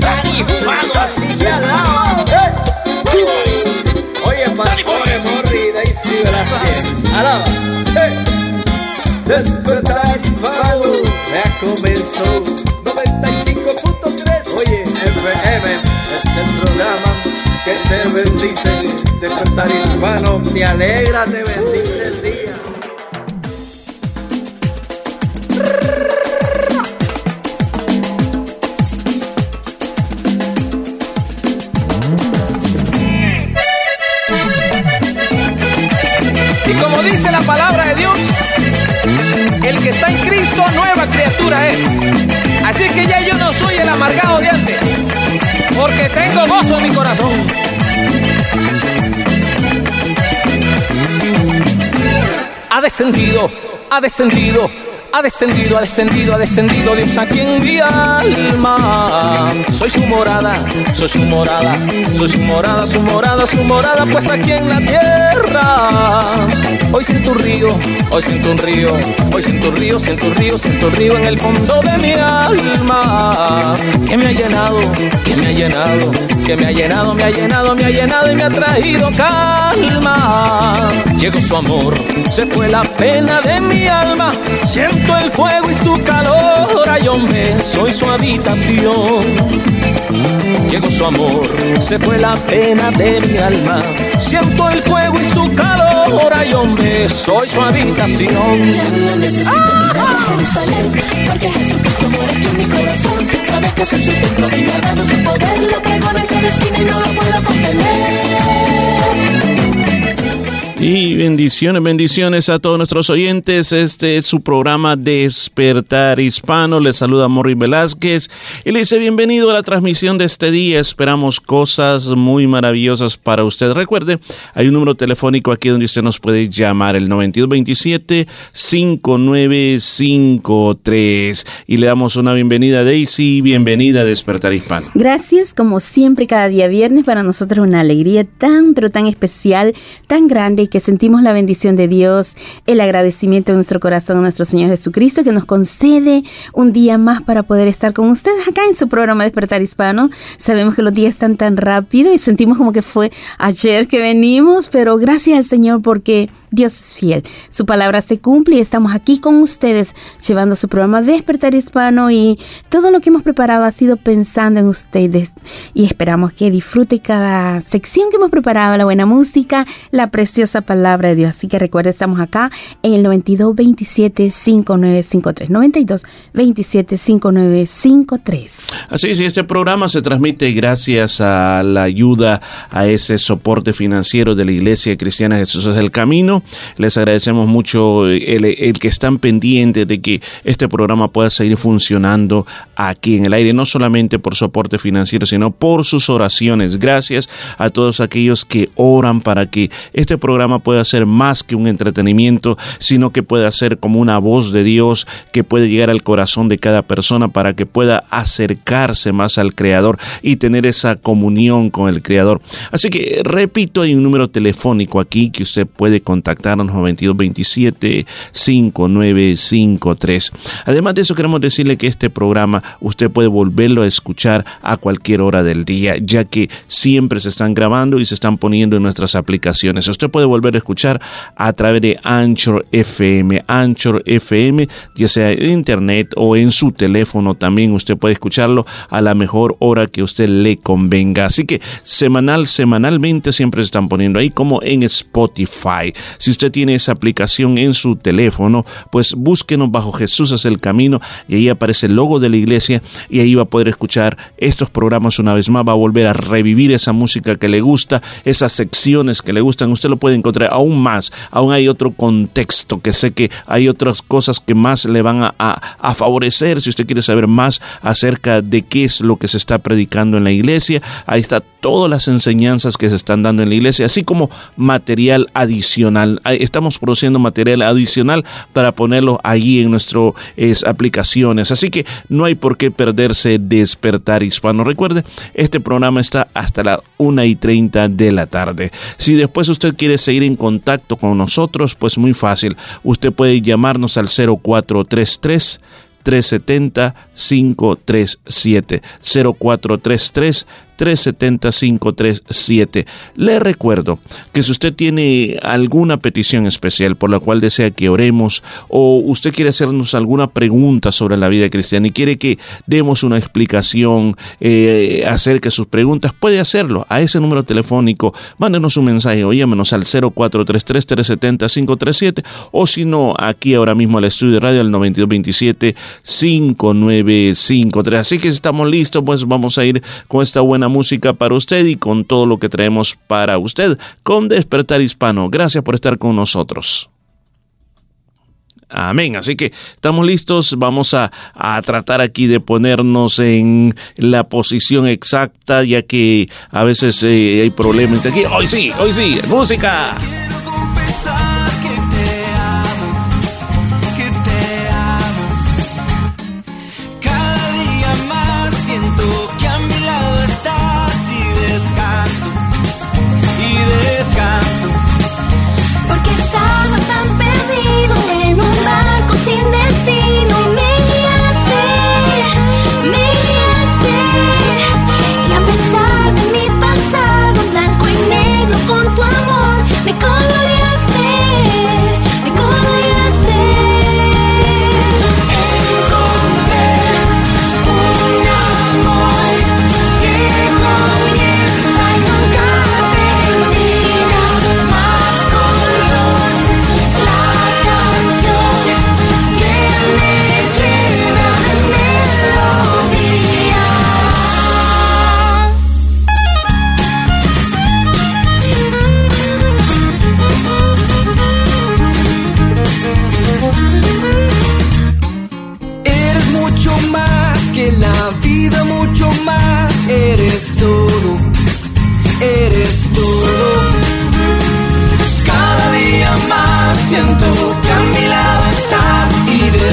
Hispano. Así que alaba. Oye, Pantone, Morri, Daisy Velázquez. Alaba. Hey. Despertar hispano. Ya comenzó. 95.3. Oye, FM. Es el programa que te bendice. Despertar hispano. Me alegra, te bendice está en Cristo nueva criatura es. Así que ya yo no soy el amargado de antes, porque tengo gozo en mi corazón. Ha descendido, ha descendido, ha descendido, ha descendido, ha descendido Dios aquí en mi alma. Soy su morada, soy su morada, soy su morada, su morada, su morada, pues aquí en la tierra. Hoy siento un río, hoy siento un río, hoy siento un río, siento un río, siento un río en el fondo de mi alma. Que me ha llenado, que me ha llenado, que me ha llenado, me ha llenado, me ha llenado y me ha traído calma. Llegó su amor, se fue la pena de mi alma. Siento el fuego y su calor, ay hombre, soy su habitación. Llegó su amor, se fue la pena de mi alma. Siento el fuego y su calor, ay hombre, soy su habitación. Necesito mirar a Jerusalén, porque Jesucristo muere aquí en mi corazón. Sabe que soy su templo y me ha dado su poder. Lo pego en cada esquina y no lo puedo contener. Y bendiciones, bendiciones a todos nuestros oyentes. Este es su programa Despertar Hispano. Les saluda Morri Velázquez y le dice bienvenido a la transmisión de este día. Esperamos cosas muy maravillosas para usted. Recuerde, hay un número telefónico aquí donde usted nos puede llamar, el 9227-5953. Y le damos una bienvenida a Daisy, bienvenida a Despertar Hispano. Gracias, como siempre, cada día viernes para nosotros una alegría tan, pero tan especial, tan grande, que sentimos la bendición de Dios, el agradecimiento de nuestro corazón a nuestro Señor Jesucristo, que nos concede un día más para poder estar con ustedes acá en su programa Despertar Hispano. Sabemos que los días están tan rápido y sentimos como que fue ayer que venimos, pero gracias al Señor porque Dios es fiel. Su palabra se cumple y estamos aquí con ustedes llevando su programa Despertar Hispano y todo lo que hemos preparado ha sido pensando en ustedes y esperamos que disfrute cada sección que hemos preparado, la buena música, la preciosa palabra de Dios. Así que recuerden, estamos acá en el 92 27 5953. 92 27 5953. Así es, y este programa se transmite gracias a la ayuda, a ese soporte financiero de la Iglesia Cristiana Jesús es el Camino. Les agradecemos mucho el, el que están pendientes de que este programa pueda seguir funcionando aquí en el aire, no solamente por soporte financiero, sino por sus oraciones. Gracias a todos aquellos que oran para que este programa pueda ser más que un entretenimiento, sino que pueda ser como una voz de Dios que puede llegar al corazón de cada persona para que pueda acercarse más al Creador y tener esa comunión con el Creador. Así que repito, hay un número telefónico aquí que usted puede contactarnos 2227 5953. Además de eso queremos decirle que este programa usted puede volverlo a escuchar a cualquier hora del día, ya que siempre se están grabando y se están poniendo en nuestras aplicaciones. Usted puede volver a escuchar a través de Anchor FM, Anchor FM, ya sea en internet o en su teléfono también usted puede escucharlo a la mejor hora que usted le convenga. Así que semanal, semanalmente siempre se están poniendo ahí como en Spotify. Si usted tiene esa aplicación en su teléfono, pues búsquenos bajo Jesús es el camino y ahí aparece el logo de la iglesia y ahí va a poder escuchar estos programas una vez más, va a volver a revivir esa música que le gusta, esas secciones que le gustan, usted lo puede encontrar aún más, aún hay otro contexto que sé que hay otras cosas que más le van a, a, a favorecer. Si usted quiere saber más acerca de qué es lo que se está predicando en la iglesia, ahí está todas las enseñanzas que se están dando en la iglesia, así como material adicional. Estamos produciendo material adicional para ponerlo allí en nuestras aplicaciones. Así que no hay por qué perderse Despertar Hispano. Recuerde, este programa está hasta las 1 y 30 de la tarde. Si después usted quiere seguir en contacto con nosotros, pues muy fácil. Usted puede llamarnos al 0433 370 537 0433 370-537. Le recuerdo que si usted tiene alguna petición especial por la cual desea que oremos o usted quiere hacernos alguna pregunta sobre la vida cristiana y quiere que demos una explicación eh, acerca de sus preguntas, puede hacerlo a ese número telefónico. Mándenos un mensaje o llámenos al 0433-370-537 o si no, aquí ahora mismo al estudio de radio al 9227-5953. Así que si estamos listos, pues vamos a ir con esta buena música para usted y con todo lo que traemos para usted con Despertar Hispano. Gracias por estar con nosotros. Amén. Así que estamos listos. Vamos a, tratar aquí de ponernos en la posición exacta, ya que a veces eh, hay problemas aquí. Hoy sí, hoy sí, música.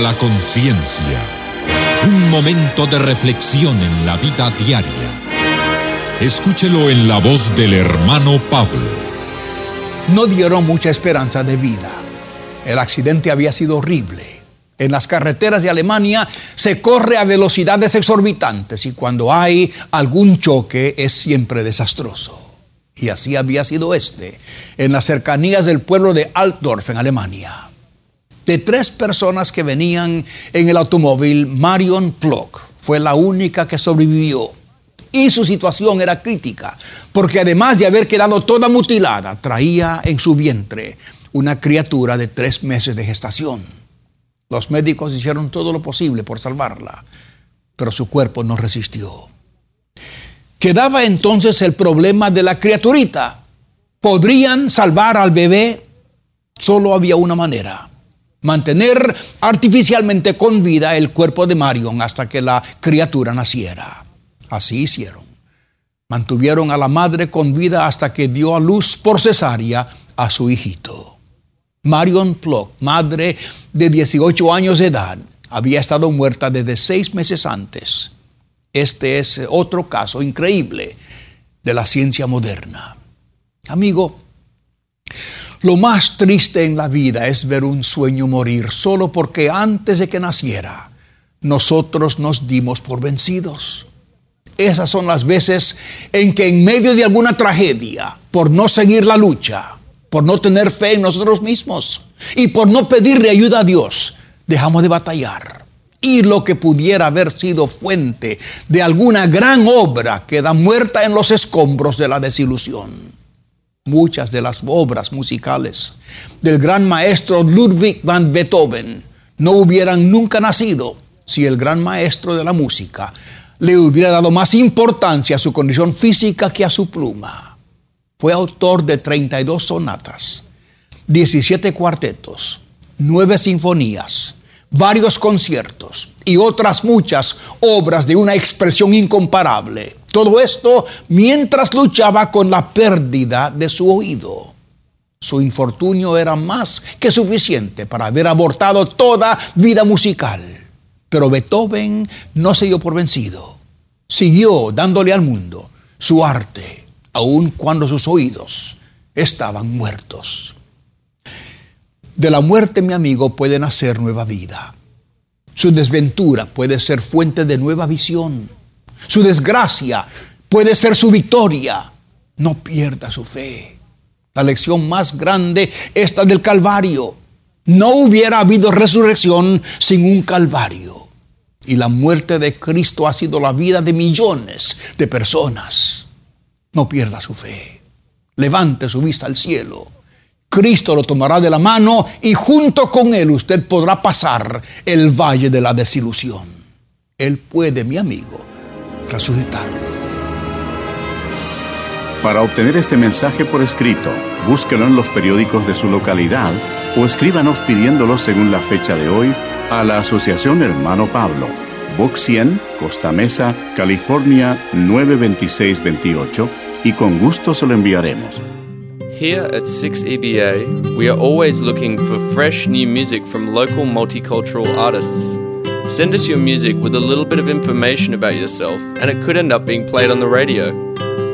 la conciencia. Un momento de reflexión en la vida diaria. Escúchelo en la voz del hermano Pablo. No dieron mucha esperanza de vida. El accidente había sido horrible. En las carreteras de Alemania se corre a velocidades exorbitantes y cuando hay algún choque es siempre desastroso. Y así había sido este, en las cercanías del pueblo de Altdorf, en Alemania de tres personas que venían en el automóvil, Marion Plock fue la única que sobrevivió. Y su situación era crítica, porque además de haber quedado toda mutilada, traía en su vientre una criatura de tres meses de gestación. Los médicos hicieron todo lo posible por salvarla, pero su cuerpo no resistió. Quedaba entonces el problema de la criaturita. ¿Podrían salvar al bebé? Solo había una manera mantener artificialmente con vida el cuerpo de Marion hasta que la criatura naciera. Así hicieron. Mantuvieron a la madre con vida hasta que dio a luz por cesárea a su hijito. Marion Plock, madre de 18 años de edad, había estado muerta desde seis meses antes. Este es otro caso increíble de la ciencia moderna. Amigo, lo más triste en la vida es ver un sueño morir solo porque antes de que naciera nosotros nos dimos por vencidos. Esas son las veces en que en medio de alguna tragedia, por no seguir la lucha, por no tener fe en nosotros mismos y por no pedirle ayuda a Dios, dejamos de batallar. Y lo que pudiera haber sido fuente de alguna gran obra queda muerta en los escombros de la desilusión. Muchas de las obras musicales del gran maestro Ludwig van Beethoven no hubieran nunca nacido si el gran maestro de la música le hubiera dado más importancia a su condición física que a su pluma. Fue autor de 32 sonatas, 17 cuartetos, 9 sinfonías, varios conciertos y otras muchas obras de una expresión incomparable. Todo esto mientras luchaba con la pérdida de su oído. Su infortunio era más que suficiente para haber abortado toda vida musical. Pero Beethoven no se dio por vencido. Siguió dándole al mundo su arte, aun cuando sus oídos estaban muertos. De la muerte, mi amigo, puede nacer nueva vida. Su desventura puede ser fuente de nueva visión. Su desgracia puede ser su victoria. No pierda su fe. La lección más grande es la del Calvario. No hubiera habido resurrección sin un Calvario. Y la muerte de Cristo ha sido la vida de millones de personas. No pierda su fe. Levante su vista al cielo Cristo lo tomará de la mano y junto con Él usted podrá pasar el valle de la desilusión. Él puede, mi amigo, resucitarlo. Para obtener este mensaje por escrito, búsquelo en los periódicos de su localidad o escríbanos pidiéndolo según la fecha de hoy a la Asociación Hermano Pablo, Box 100, Costa Mesa, California 92628 y con gusto se lo enviaremos. Here at 6EBA, we are always looking for fresh new music from local multicultural artists. Send us your music with a little bit of information about yourself, and it could end up being played on the radio.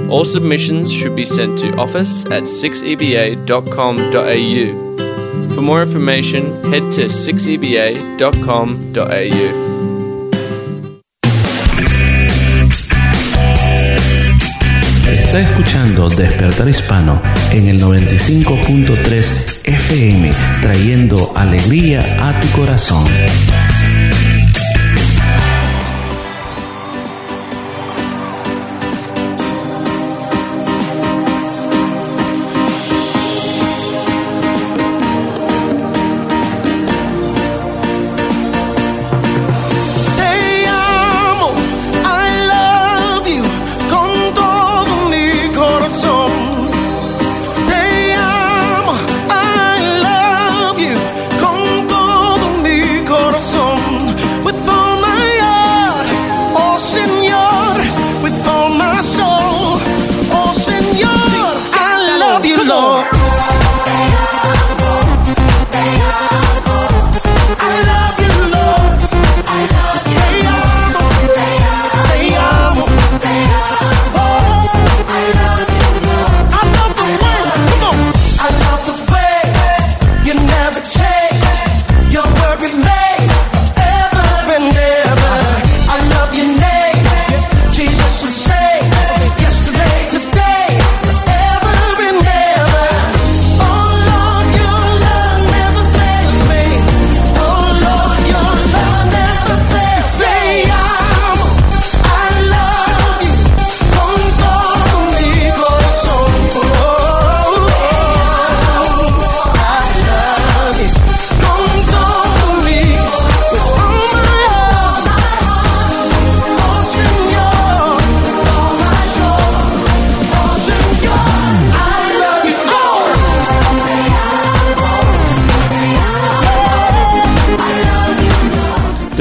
All submissions should be sent to office at 6eba.com.au. For more information, head to 6eba.com.au. Está escuchando Despertar Hispano en el 95.3 FM, trayendo alegría a tu corazón.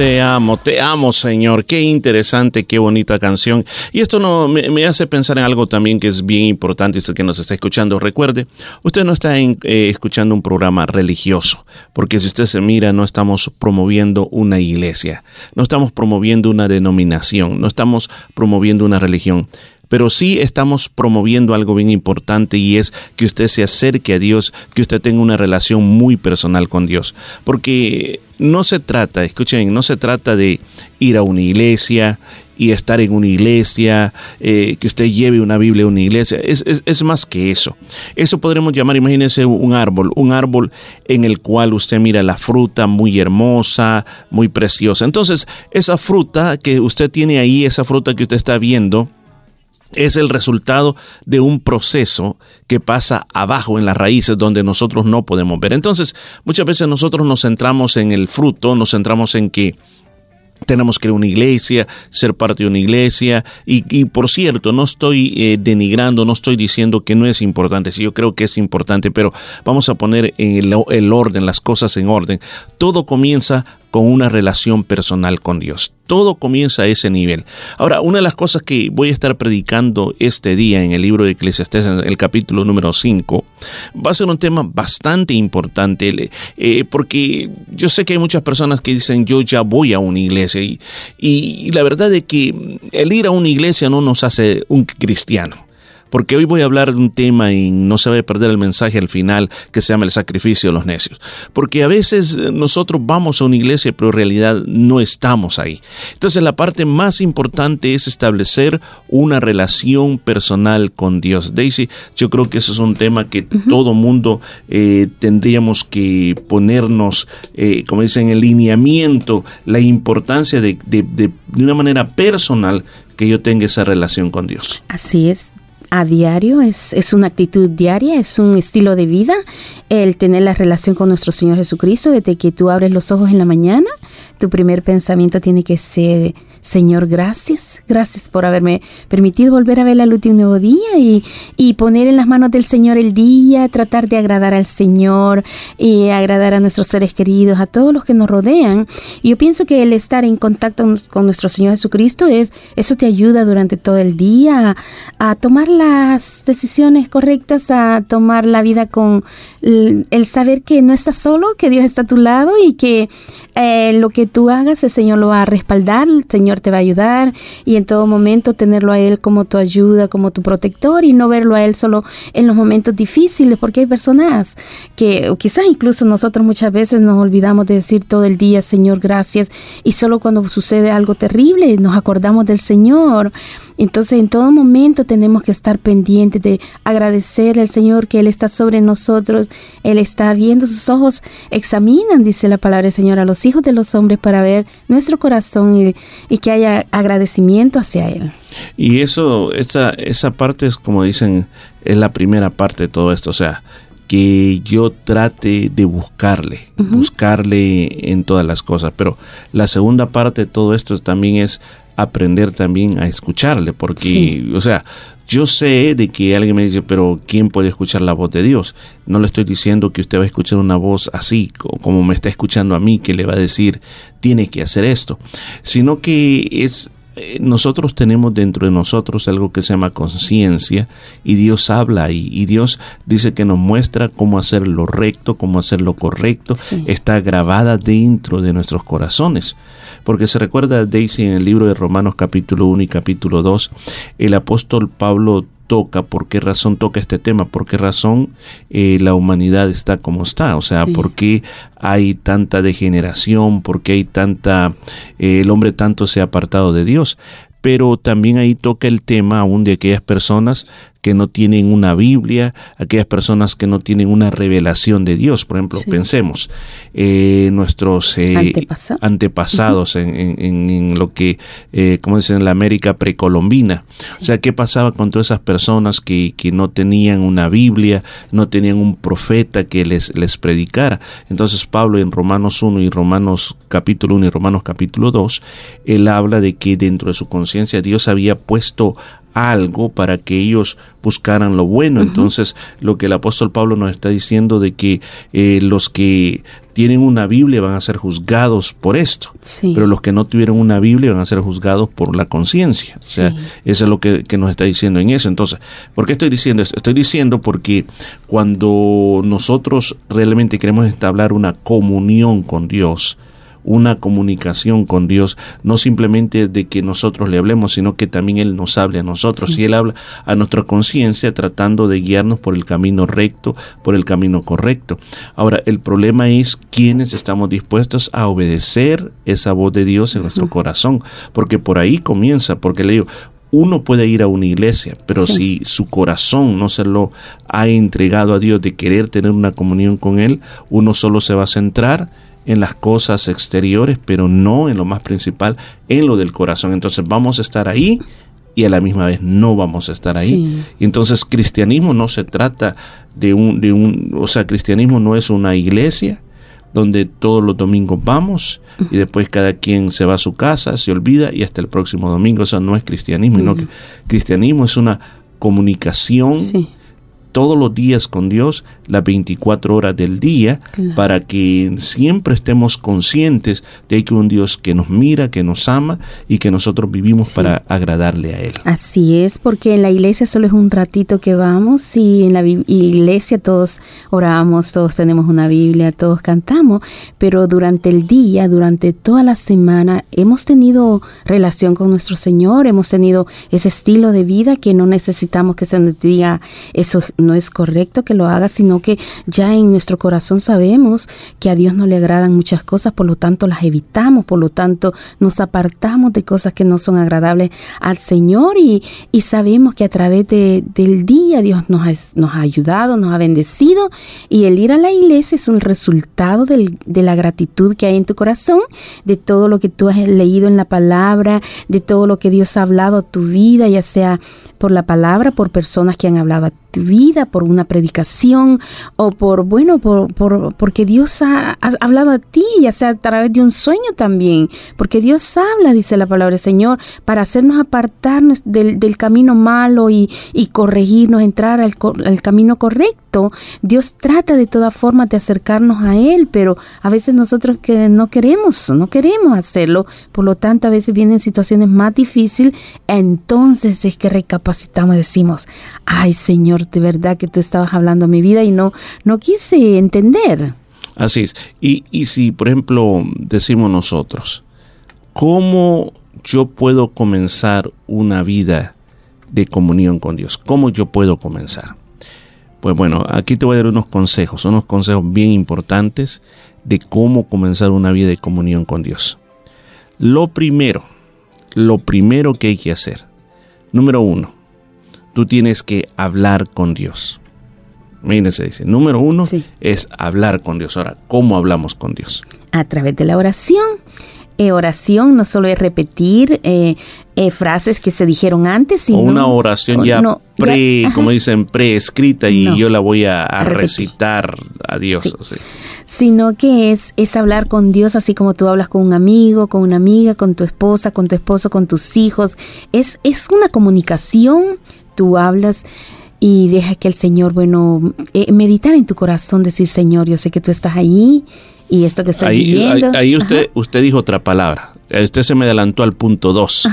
Te amo, te amo, Señor. Qué interesante, qué bonita canción. Y esto no, me, hace pensar en algo también que es bien importante, usted que nos está escuchando. Recuerde, usted no está eh, escuchando un programa religioso, porque si usted se mira, no estamos promoviendo una iglesia, no estamos promoviendo una denominación, no estamos promoviendo una religión pero sí estamos promoviendo algo bien importante y es que usted se acerque a Dios, que usted tenga una relación muy personal con Dios. Porque no se trata, escuchen, no se trata de ir a una iglesia y estar en una iglesia, eh, que usted lleve una Biblia a una iglesia, es, es, más que eso. Eso podremos llamar, imagínese un árbol, un árbol en el cual usted mira la fruta muy hermosa, muy preciosa. Entonces, esa fruta que usted tiene ahí, esa fruta que usted está viendo, es el resultado de un proceso que pasa abajo en las raíces donde nosotros no podemos ver. Entonces, muchas veces nosotros nos centramos en el fruto, nos centramos en que tenemos que una iglesia, ser parte de una iglesia. Y, por cierto, no estoy eh, denigrando, no estoy diciendo que no es importante. Sí, yo creo que es importante, pero vamos a poner el, el orden, las cosas en orden. Todo comienza con una relación personal con Dios. Todo comienza a ese nivel. Ahora, una de las cosas que voy a estar predicando este día en el libro de Eclesiastés, el capítulo número 5, va a ser un tema bastante importante, eh, porque yo sé que hay muchas personas que dicen yo ya voy a una iglesia y, y la verdad es que el ir a una iglesia no nos hace un cristiano porque hoy voy a hablar de un tema y no se va a perder el mensaje al final que se llama el sacrificio de los necios. Porque a veces eh, nosotros vamos a una iglesia, pero en realidad no estamos ahí. Entonces la parte más importante es establecer una relación personal con Dios. Daisy, yo creo que eso es un tema que todo mundo eh, tendríamos que ponernos, eh, como dicen, en lineamiento, la importancia de, de una manera personal que yo tenga esa relación con Dios. Así es a diario, es, es una actitud diaria, es un estilo de vida el tener la relación con nuestro Señor Jesucristo, desde que tú abres los ojos en la mañana, tu primer pensamiento tiene que ser Señor, gracias, gracias por haberme permitido volver a ver la luz de un nuevo día y, y, poner en las manos del Señor el día, tratar de agradar al Señor y agradar a nuestros seres queridos, a todos los que nos rodean. Y yo pienso que el estar en contacto con nuestro Señor Jesucristo es, eso te ayuda durante todo el día a, a tomar las decisiones correctas, a tomar la vida con el saber que no estás solo, que Dios está a tu lado y que eh, lo que tú hagas, el Señor lo va a respaldar, el Señor te va a ayudar y en todo momento tenerlo a Él como tu ayuda, como tu protector y no verlo a Él solo en los momentos difíciles, porque hay personas que quizás incluso nosotros muchas veces nos olvidamos de decir todo el día, Señor, gracias, y solo cuando sucede algo terrible nos acordamos del Señor. Entonces en todo momento tenemos que estar pendientes de agradecer al Señor que Él está sobre nosotros, Él está viendo sus ojos, examinan, dice la palabra del Señor, a los hijos de los hombres para ver nuestro corazón y, y que haya agradecimiento hacia Él. Y eso, esa, esa parte es como dicen, es la primera parte de todo esto, o sea, que yo trate de buscarle, buscarle en todas las cosas. Pero la segunda parte de todo esto también es aprender también a escucharle, porque, o sea, yo sé de que alguien me dice, pero ¿quién puede escuchar la voz de Dios? No le estoy diciendo que usted va a escuchar una voz así, como me está escuchando a mí, que le va a decir, tiene que hacer esto, sino que es nosotros tenemos dentro de nosotros algo que se llama conciencia y Dios habla y, y, Dios dice que nos muestra cómo hacer lo recto, cómo hacer lo correcto, está grabada dentro de nuestros corazones. Porque se recuerda Daisy en el libro de Romanos capítulo 1 y capítulo 2, el apóstol Pablo toca, por qué razón toca este tema, por qué razón eh, la humanidad está como está, o sea, por qué hay tanta degeneración, por qué hay tanta, eh, el hombre tanto se ha apartado de Dios pero también ahí toca el tema aún de aquellas personas que no tienen una Biblia, aquellas personas que no tienen una revelación de Dios. Por ejemplo, pensemos eh, nuestros eh, antepasados en, en, lo que, eh, como dicen, en la América precolombina. O sea, ¿qué pasaba con todas esas personas que, que no tenían una Biblia, no tenían un profeta que les, les predicara? Entonces Pablo en Romanos 1 y Romanos capítulo 1 y Romanos capítulo 2, él habla de que dentro de su conciencia Dios había puesto algo para que ellos buscaran lo bueno. Entonces, lo que el apóstol Pablo nos está diciendo de que eh, los que tienen una Biblia van a ser juzgados por esto, pero los que no tuvieron una Biblia van a ser juzgados por la conciencia. O sea, eso es lo que, que, nos está diciendo en eso. Entonces, ¿por qué estoy diciendo esto? Estoy diciendo porque cuando nosotros realmente queremos establecer una comunión con Dios, una comunicación con Dios, no simplemente de que nosotros le hablemos, sino que también Él nos hable a nosotros. Y Él habla a nuestra conciencia tratando de guiarnos por el camino recto, por el camino correcto. Ahora, el problema es quiénes estamos dispuestos a obedecer esa voz de Dios en nuestro corazón, porque por ahí comienza, porque le digo, uno puede ir a una iglesia, pero si su corazón no se lo ha entregado a Dios de querer tener una comunión con Él, uno solo se va a centrar en las cosas exteriores, pero no en lo más principal, en lo del corazón. Entonces vamos a estar ahí y a la misma vez no vamos a estar ahí. Y entonces cristianismo no se trata de un, de un, o sea, cristianismo no es una iglesia donde todos los domingos vamos y después cada quien se va a su casa, se olvida y hasta el próximo domingo. Eso no es cristianismo, que cristianismo es una comunicación todos los días con Dios, las 24 horas del día, para que siempre estemos conscientes de que un Dios que nos mira, que nos ama y que nosotros vivimos para agradarle a Él. Así es, porque en la iglesia solo es un ratito que vamos y en la iglesia todos oramos, todos tenemos una Biblia, todos cantamos, pero durante el día, durante toda la semana, hemos tenido relación con nuestro Señor, hemos tenido ese estilo de vida que no necesitamos que se nos diga eso no es correcto que lo haga, sino que ya en nuestro corazón sabemos que a Dios no le agradan muchas cosas, por lo tanto las evitamos, por lo tanto nos apartamos de cosas que no son agradables al Señor y, y sabemos que a través de, del día Dios nos ha, ayudado, nos ha bendecido y el ir a la iglesia es un resultado de la gratitud que hay en tu corazón, de todo lo que tú has leído en la palabra, de todo lo que Dios ha hablado a tu vida, ya sea por la palabra, por personas que han hablado a tu vida, por una predicación o por, bueno, por, por porque Dios ha, hablado a ti, ya sea a través de un sueño también, porque Dios habla, dice la palabra del Señor, para hacernos apartarnos del, del camino malo y, y corregirnos, entrar al, al, camino correcto. Dios trata de todas formas de acercarnos a Él, pero a veces nosotros que no queremos, no queremos hacerlo, por lo tanto a veces vienen situaciones más difíciles, entonces es que recapacitamos y decimos, ay Señor, de verdad que tú estabas hablando a mi vida y no, no quise entender. Así es. Y, y si, por ejemplo, decimos nosotros, ¿cómo yo puedo comenzar una vida de comunión con Dios? ¿Cómo yo puedo comenzar? Pues bueno, aquí te voy a dar unos consejos, unos consejos bien importantes de cómo comenzar una vida de comunión con Dios. Lo primero, lo primero que hay que hacer, número uno, tú tienes que hablar con Dios. Mírense, dice, número uno es hablar con Dios. Ahora, ¿cómo hablamos con Dios? A través de la oración. Eh, oración no solo es repetir eh, eh, frases que se dijeron antes, sino... O una oración ya pre, como dicen, preescrita y yo la voy a, recitar a Dios. Sino que es, es hablar con Dios así como tú hablas con un amigo, con una amiga, con tu esposa, con tu esposo, con tus hijos. Es, es una comunicación tú hablas y deja que el Señor, bueno, eh, meditar en tu corazón, decir, Señor, yo sé que tú estás ahí y esto que estoy ahí, viviendo. Ahí, usted, usted dijo otra palabra. Usted se me adelantó al punto dos.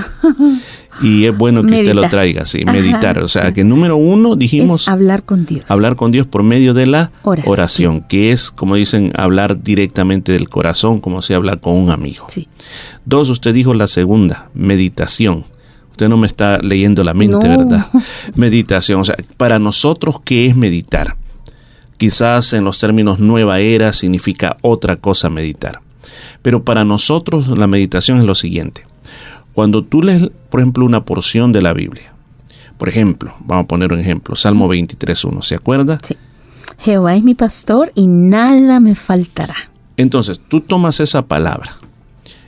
y es bueno que usted lo traiga, sí, meditar. O sea, que número uno dijimos... hablar con Dios. Hablar con Dios por medio de la oración. que es, como dicen, hablar directamente del corazón, como se habla con un amigo. Sí. Dos, usted dijo la segunda, meditación Usted no me está leyendo la mente, ¿verdad? Meditación. O sea, para nosotros, ¿qué es meditar? Quizás en los términos nueva era significa otra cosa meditar. Pero para nosotros la meditación es lo siguiente. Cuando tú lees, por ejemplo, una porción de la Biblia, por ejemplo, vamos a poner un ejemplo, Salmo 23.1, ¿se acuerda? Sí. Jehová es mi pastor y nada me faltará. Entonces, tú tomas esa palabra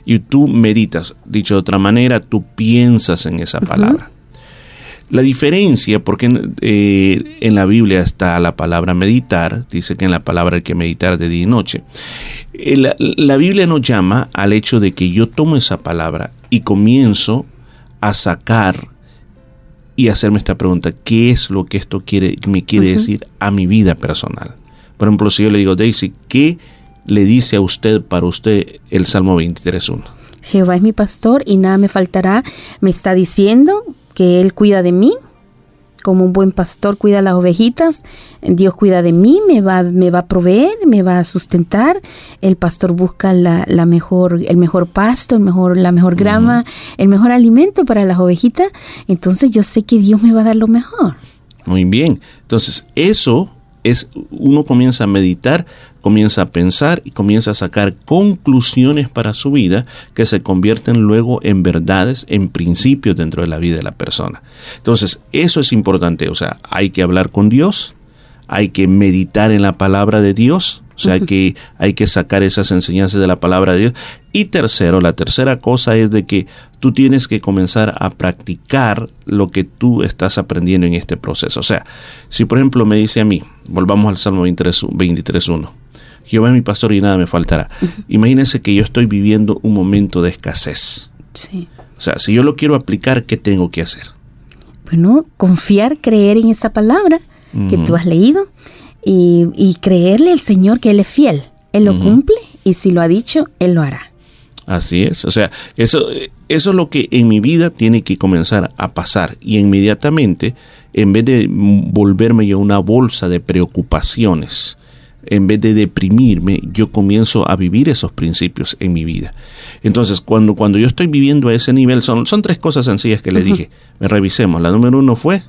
y tú meditas. Dicho de otra manera, tú piensas en esa palabra. La diferencia, porque eh, en la Biblia está la palabra meditar, dice que en la palabra hay que meditar de día y noche. Eh, la, la, Biblia nos llama al hecho de que yo tomo esa palabra y comienzo a sacar y hacerme esta pregunta, ¿qué es lo que esto quiere, me quiere decir a mi vida personal? Por ejemplo, si yo le digo, Daisy, ¿qué le dice a usted para usted el Salmo 23.1? Jehová es mi pastor y nada me faltará. Me está diciendo que Él cuida de mí. como un buen pastor cuida las ovejitas, Dios cuida de mí, me va, me va a proveer, me va a sustentar. El pastor busca la, la mejor, el mejor pasto, el mejor, la mejor grama, el mejor alimento para las ovejitas. Entonces yo sé que Dios me va a dar lo mejor. Muy bien. Entonces, eso es, uno comienza a meditar, comienza a pensar y comienza a sacar conclusiones para su vida que se convierten luego en verdades, en principios dentro de la vida de la persona. Entonces, eso es importante. O sea, hay que hablar con Dios, hay que meditar en la palabra de Dios, o sea que hay que sacar esas enseñanzas de la palabra de Dios. Y tercero, la tercera cosa es de que tú tienes que comenzar a practicar lo que tú estás aprendiendo en este proceso. O sea, si por ejemplo me dice a mí, volvamos al Salmo 23.1, Jehová es mi pastor y nada me faltará. Imagínense que yo estoy viviendo un momento de escasez. Sí. O sea, si yo lo quiero aplicar, ¿qué tengo que hacer? Bueno, confiar, creer en esa palabra que tú has leído y, y creerle al Señor que Él es fiel. Él lo cumple y si lo ha dicho, Él lo hará. Así es, o sea, eso, eso es lo que en mi vida tiene que comenzar a pasar y inmediatamente, en vez de volverme yo una bolsa de preocupaciones, en vez de deprimirme, yo comienzo a vivir esos principios en mi vida. Entonces, cuando, cuando yo estoy viviendo a ese nivel, son, son tres cosas sencillas que le dije. Me revisemos. La número uno fue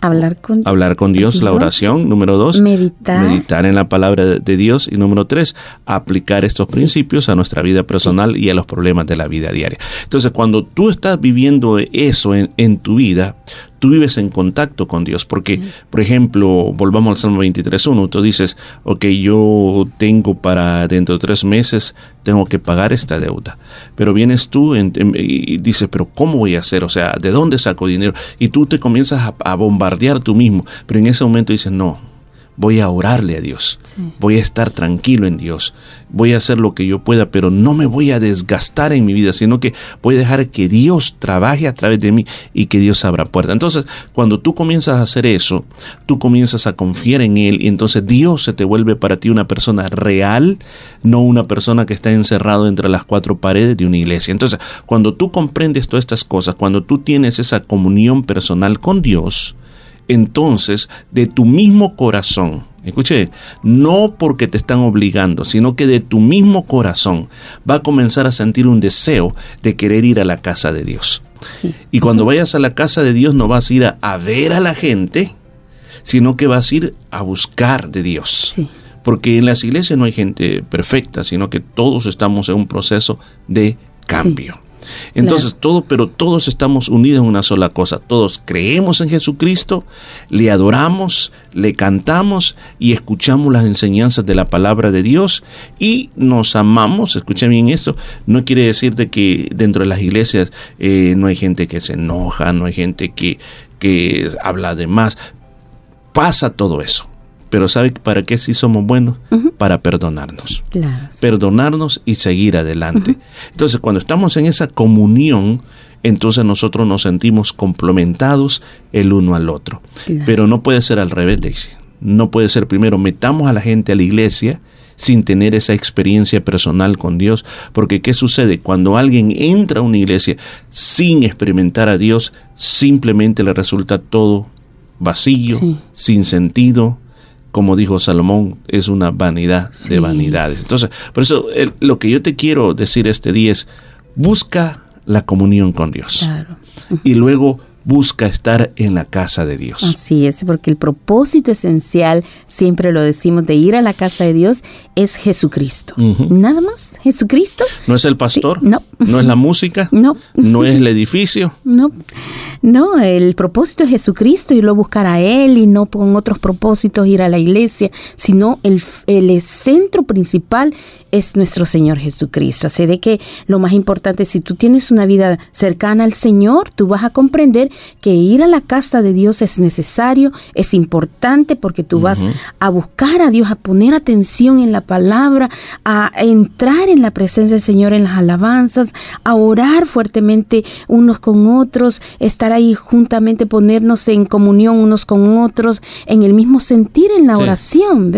Hablar con, hablar con Dios, la oración. Número dos, Meditar. meditar en la palabra de, de Dios. Y número tres, aplicar estos principios a nuestra vida personal y a los problemas de la vida diaria. Entonces, cuando tú estás viviendo eso en, en tu vida, tú vives en contacto con Dios. Porque, por ejemplo, volvamos al Salmo 23.1, tú dices, ok, yo tengo para dentro de tres meses, tengo que pagar esta deuda. Pero vienes tú en- en- y dices, pero ¿cómo voy a hacer? O sea, ¿de dónde saco dinero? Y tú te comienzas a, a bombardear tú mismo. Pero en ese momento dices, no, voy a orarle a Dios, voy a estar tranquilo en Dios, voy a hacer lo que yo pueda, pero no me voy a desgastar en mi vida, sino que voy a dejar que Dios trabaje a través de mí y que Dios abra puertas. Entonces, cuando tú comienzas a hacer eso, tú comienzas a confiar en Él y entonces Dios se te vuelve para ti una persona real, no una persona que está encerrado entre las cuatro paredes de una iglesia. Entonces, cuando tú comprendes todas estas cosas, cuando tú tienes esa comunión personal con Dios, entonces de tu mismo corazón, escuche, no porque te están obligando, sino que de tu mismo corazón va a comenzar a sentir un deseo de querer ir a la casa de Dios. Y cuando vayas a la casa de Dios no vas a ir a, a ver a la gente, sino que vas a ir a buscar de Dios. Sí. Porque en las iglesias no hay gente perfecta, sino que todos estamos en un proceso de cambio. Entonces, todo, pero todos estamos unidos en una sola cosa. Todos creemos en Jesucristo, le adoramos, le cantamos y escuchamos las enseñanzas de la palabra de Dios y nos amamos. Escuchen bien esto. No quiere decir de que dentro de las iglesias eh, no hay gente que se enoja, no hay gente que, que habla de más. Pasa todo eso. Pero ¿sabe para qué sí somos buenos? Para perdonarnos Claro. perdonarnos y seguir adelante. Entonces, cuando estamos en esa comunión, entonces nosotros nos sentimos complementados el uno al otro. Claro. Pero no puede ser al revés, Daisy. No puede ser primero metamos a la gente a la iglesia sin tener esa experiencia personal con Dios, porque ¿qué sucede? Cuando alguien entra a una iglesia sin experimentar a Dios, simplemente le resulta todo vacío, Sí. sin sentido, como dijo Salomón, es una vanidad de vanidades. Entonces, por eso lo que yo te quiero decir este día es, busca la comunión con Dios Claro. y luego busca estar en la casa de Dios. Así es, porque el propósito esencial, siempre lo decimos, de ir a la casa de Dios es Jesucristo. Nada más, Jesucristo. No es el pastor, Sí, no. no es la música, No. no es el edificio, No, no, el propósito es Jesucristo, irlo a buscar a Él y no con otros propósitos ir a la iglesia, sino el, el centro principal es nuestro Señor Jesucristo. Así de que lo más importante, si tú tienes una vida cercana al Señor, tú vas a comprender que ir a la casa de Dios es necesario, es importante porque tú vas a buscar a Dios, a poner atención en la palabra, a entrar en la presencia del Señor en las alabanzas, a orar fuertemente unos con otros, estar ahí juntamente, ponernos en comunión unos con otros, en el mismo sentir en la Sí. oración.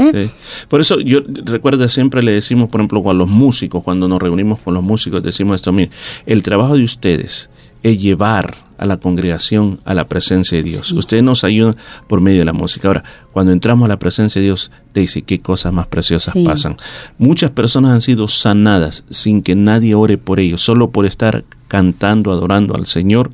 Por eso yo recuerda siempre le decimos, por ejemplo, a los músicos, cuando nos reunimos con los músicos, decimos esto, mire, el trabajo de ustedes es llevar a la congregación a la presencia de Dios. Usted nos ayuda por medio de la música. Ahora, cuando entramos a la presencia de Dios, dice qué cosas más preciosas Sí. pasan. Muchas personas han sido sanadas sin que nadie ore por ellos, solo por estar cantando, adorando al Señor.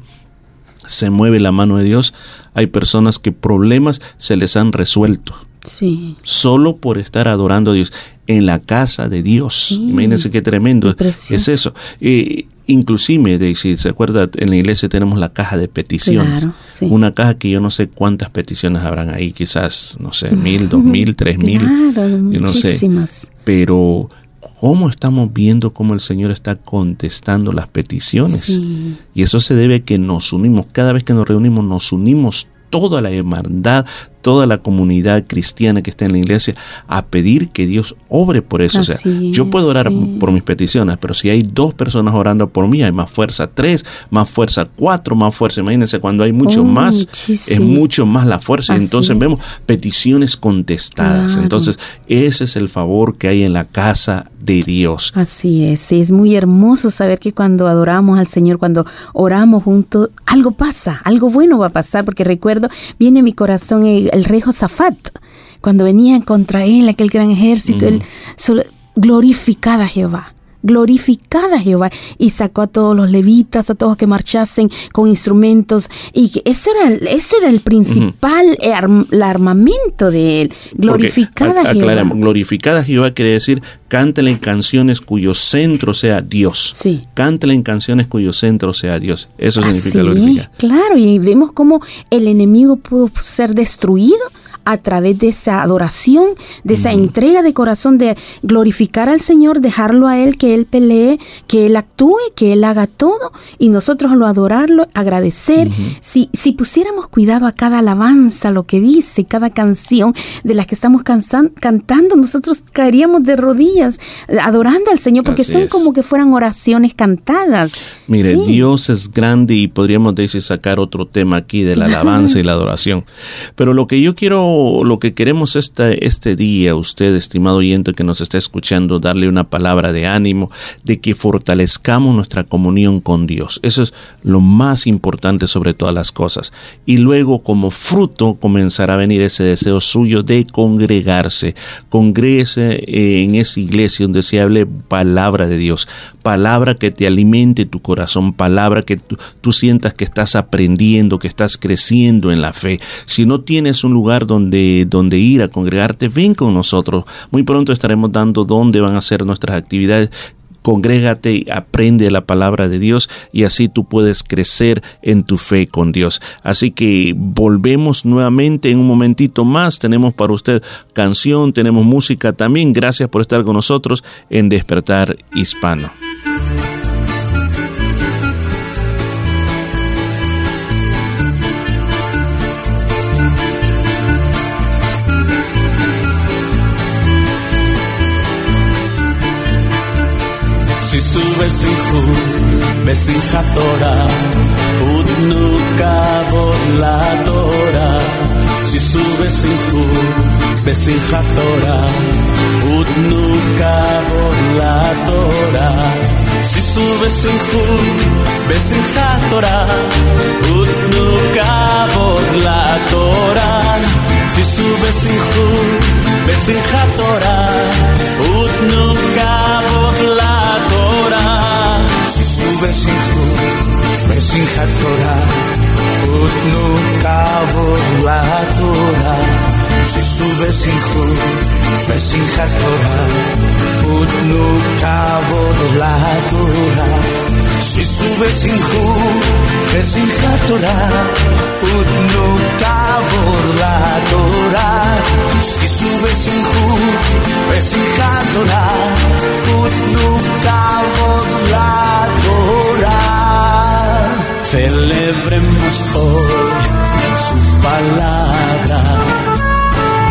Se mueve la mano de Dios. Hay personas que problemas se les han resuelto Sí. solo por estar adorando a Dios en la casa de Dios. Imagínense qué tremendo es eso. Eh, inclusive, si se acuerda, en la iglesia tenemos la caja de peticiones. Claro, sí. Una caja que yo no sé cuántas peticiones habrán ahí, quizás, no sé, mil, dos mil, tres mil. Claro, yo no sé. muchísimas. Pero, ¿cómo estamos viendo cómo el Señor está contestando las peticiones? Sí. Y eso se debe a que nos unimos. Cada vez que nos reunimos, nos unimos toda la hermandad, toda la comunidad cristiana que está en la iglesia a pedir que Dios obre por eso. o sea, yo puedo orar sí. por mis peticiones, pero si hay dos personas orando por mí, hay más fuerza. Tres, más fuerza. Cuatro, más fuerza. Imagínense cuando hay mucho Oh, más, muchísimo. es mucho más la fuerza. Así entonces es. vemos peticiones contestadas. Claro. Entonces, ese es el favor que hay en la casa de Dios. Así es, es muy hermoso saber que cuando adoramos al Señor, cuando oramos juntos, algo pasa, algo bueno va a pasar, porque recuerdo, viene mi corazón el, el rey Josafat, cuando venía contra él aquel gran ejército, él solo, glorificada a Jehová. Glorificada a Jehová y sacó a todos los levitas, a todos que marchasen con instrumentos y que eso era, el- eso era el principal arm- el armamento de él. Glorificada Porque, a a- Jehová. glorificada Jehová quiere decir cántale en canciones cuyo centro sea Dios. Sí. Cántale en canciones cuyo centro sea Dios. Eso significa Así glorificar. es, claro, y vemos cómo el enemigo pudo ser destruido a través de esa adoración, de esa entrega de corazón, de glorificar al Señor, dejarlo a Él, que Él pelee, que Él actúe, que Él haga todo, y nosotros lo adorarlo, agradecer. si, si pusiéramos cuidado a cada alabanza, lo que dice, cada canción de las que estamos cansan- cantando, nosotros caeríamos de rodillas adorando al Señor, porque Así son es. como que fueran oraciones cantadas. Mire, Sí. Dios es grande y podríamos decir sacar otro tema aquí de la alabanza y la adoración. Pero lo que yo quiero, lo que queremos este, este día, usted, estimado oyente que nos está escuchando, darle una palabra de ánimo, de que fortalezcamos nuestra comunión con Dios. Eso es lo más importante sobre todas las cosas. Y luego, como fruto, comenzará a venir ese deseo suyo de congregarse. Congréguese eh, en esa iglesia donde se hable palabra de Dios, palabra que te alimente tu corazón, palabra que tú, sientas que estás aprendiendo, que estás creciendo en la fe. Si no tienes un lugar donde, donde ir a congregarte, ven con nosotros. Muy pronto estaremos dando dónde van a ser nuestras actividades congrégate y aprende la palabra de Dios y así tú puedes crecer en tu fe con Dios. Así que volvemos nuevamente en un momentito más. Tenemos para usted canción, tenemos música también. Gracias por estar con nosotros en Despertar Hispano. Sisu besinhu besinha Torah Udnu kavod la Torah Sisu besinhu besinha Torah Udnu kavod la Torah Sisu besinhu besinha Torah Udnu kavod la Torah Sisu besinhu besinha Torah Sisu besinhu besinha Torah Utnu kavod la Torah Sisu besinhu besinha Torah Utnu kavod la Torah Sisu besinhu besinha Torah Utnu kavod la Torah. Sisu besinhu besinha Torah Utnu kavod la Torah. Celebremos hoy su palabra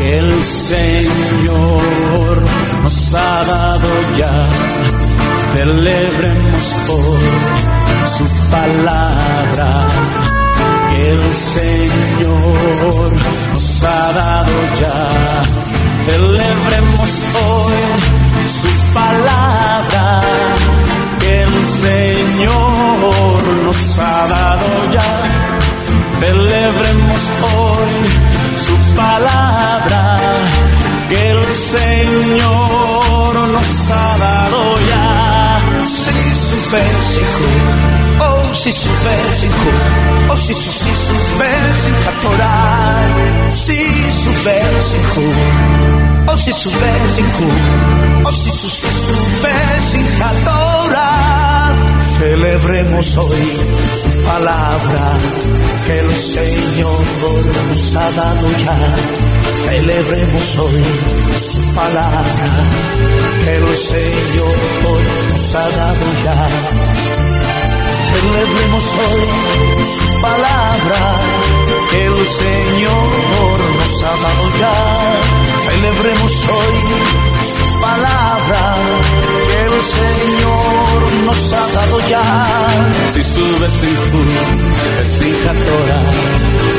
el Señor nos ha dado ya, celebremos hoy su palabra. El Señor nos ha dado ya, celebremos hoy su palabra. El Señor nos ha dado ya, celebremos hoy palabra que el Señor nos ha dado ya. Si supesico, oh si supesico, oh si su si supesico Torah, si supesico, oh si supesico, oh si su si Torah. Celebremos hoy su palabra que el Señor nos ha dado ya. Celebremos hoy su palabra que el Señor nos ha dado ya. Celebremos hoy su palabra que el Señor nos ha dado ya. Celebremos hoy su palabra que el Señor nos ha dado ya. Si subes en tu es hija Torah,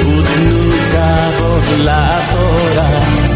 Torah, nunca la Torah.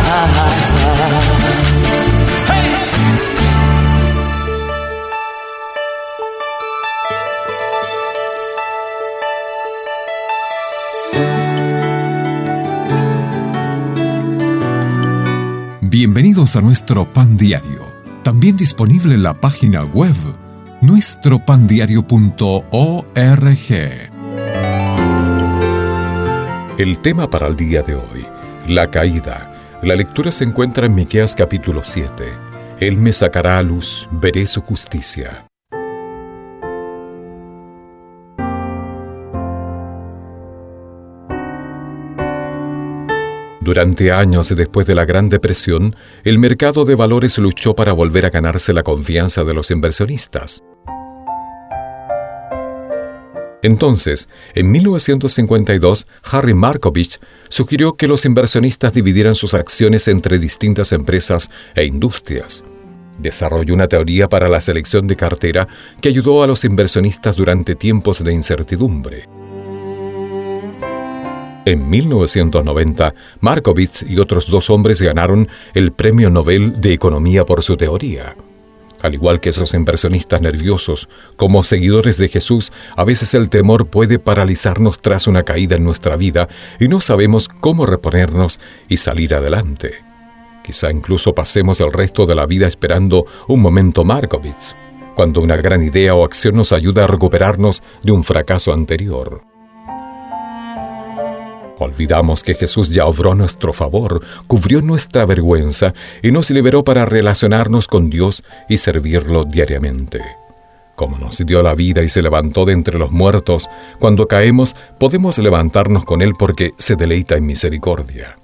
Bienvenidos a nuestro pan diario, también disponible en la página web nuestropandiario.org. El tema para el día de hoy, la caída. La lectura se encuentra en Miqueas capítulo 7. Él me sacará a luz, veré su justicia. Durante años después de la Gran Depresión, el mercado de valores luchó para volver a ganarse la confianza de los inversionistas. Entonces, en 1952, Harry Markovich sugirió que los inversionistas dividieran sus acciones entre distintas empresas e industrias. Desarrolló una teoría para la selección de cartera que ayudó a los inversionistas durante tiempos de incertidumbre. En 1990, Markovich y otros dos hombres ganaron el Premio Nobel de Economía por su teoría. Al igual que esos inversionistas nerviosos, como seguidores de Jesús, a veces el temor puede paralizarnos tras una caída en nuestra vida y no sabemos cómo reponernos y salir adelante. Quizá incluso pasemos el resto de la vida esperando un momento Markovitz, cuando una gran idea o acción nos ayuda a recuperarnos de un fracaso anterior. Olvidamos que Jesús ya obró nuestro favor, cubrió nuestra vergüenza y nos liberó para relacionarnos con Dios y servirlo diariamente. Como nos dio la vida y se levantó de entre los muertos, cuando caemos podemos levantarnos con Él porque se deleita en misericordia.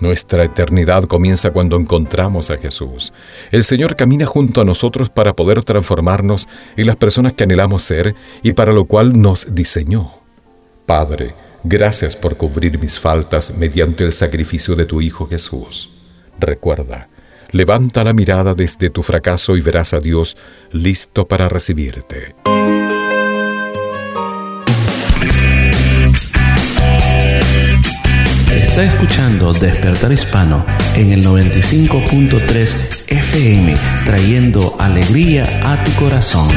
Nuestra eternidad comienza cuando encontramos a Jesús. El Señor camina junto a nosotros para poder transformarnos en las personas que anhelamos ser y para lo cual nos diseñó. Padre, Gracias por cubrir mis faltas mediante el sacrificio de tu Hijo Jesús. Recuerda, levanta la mirada desde tu fracaso y verás a Dios listo para recibirte. Está escuchando Despertar Hispano en el 95.3 FM, trayendo alegría a tu corazón.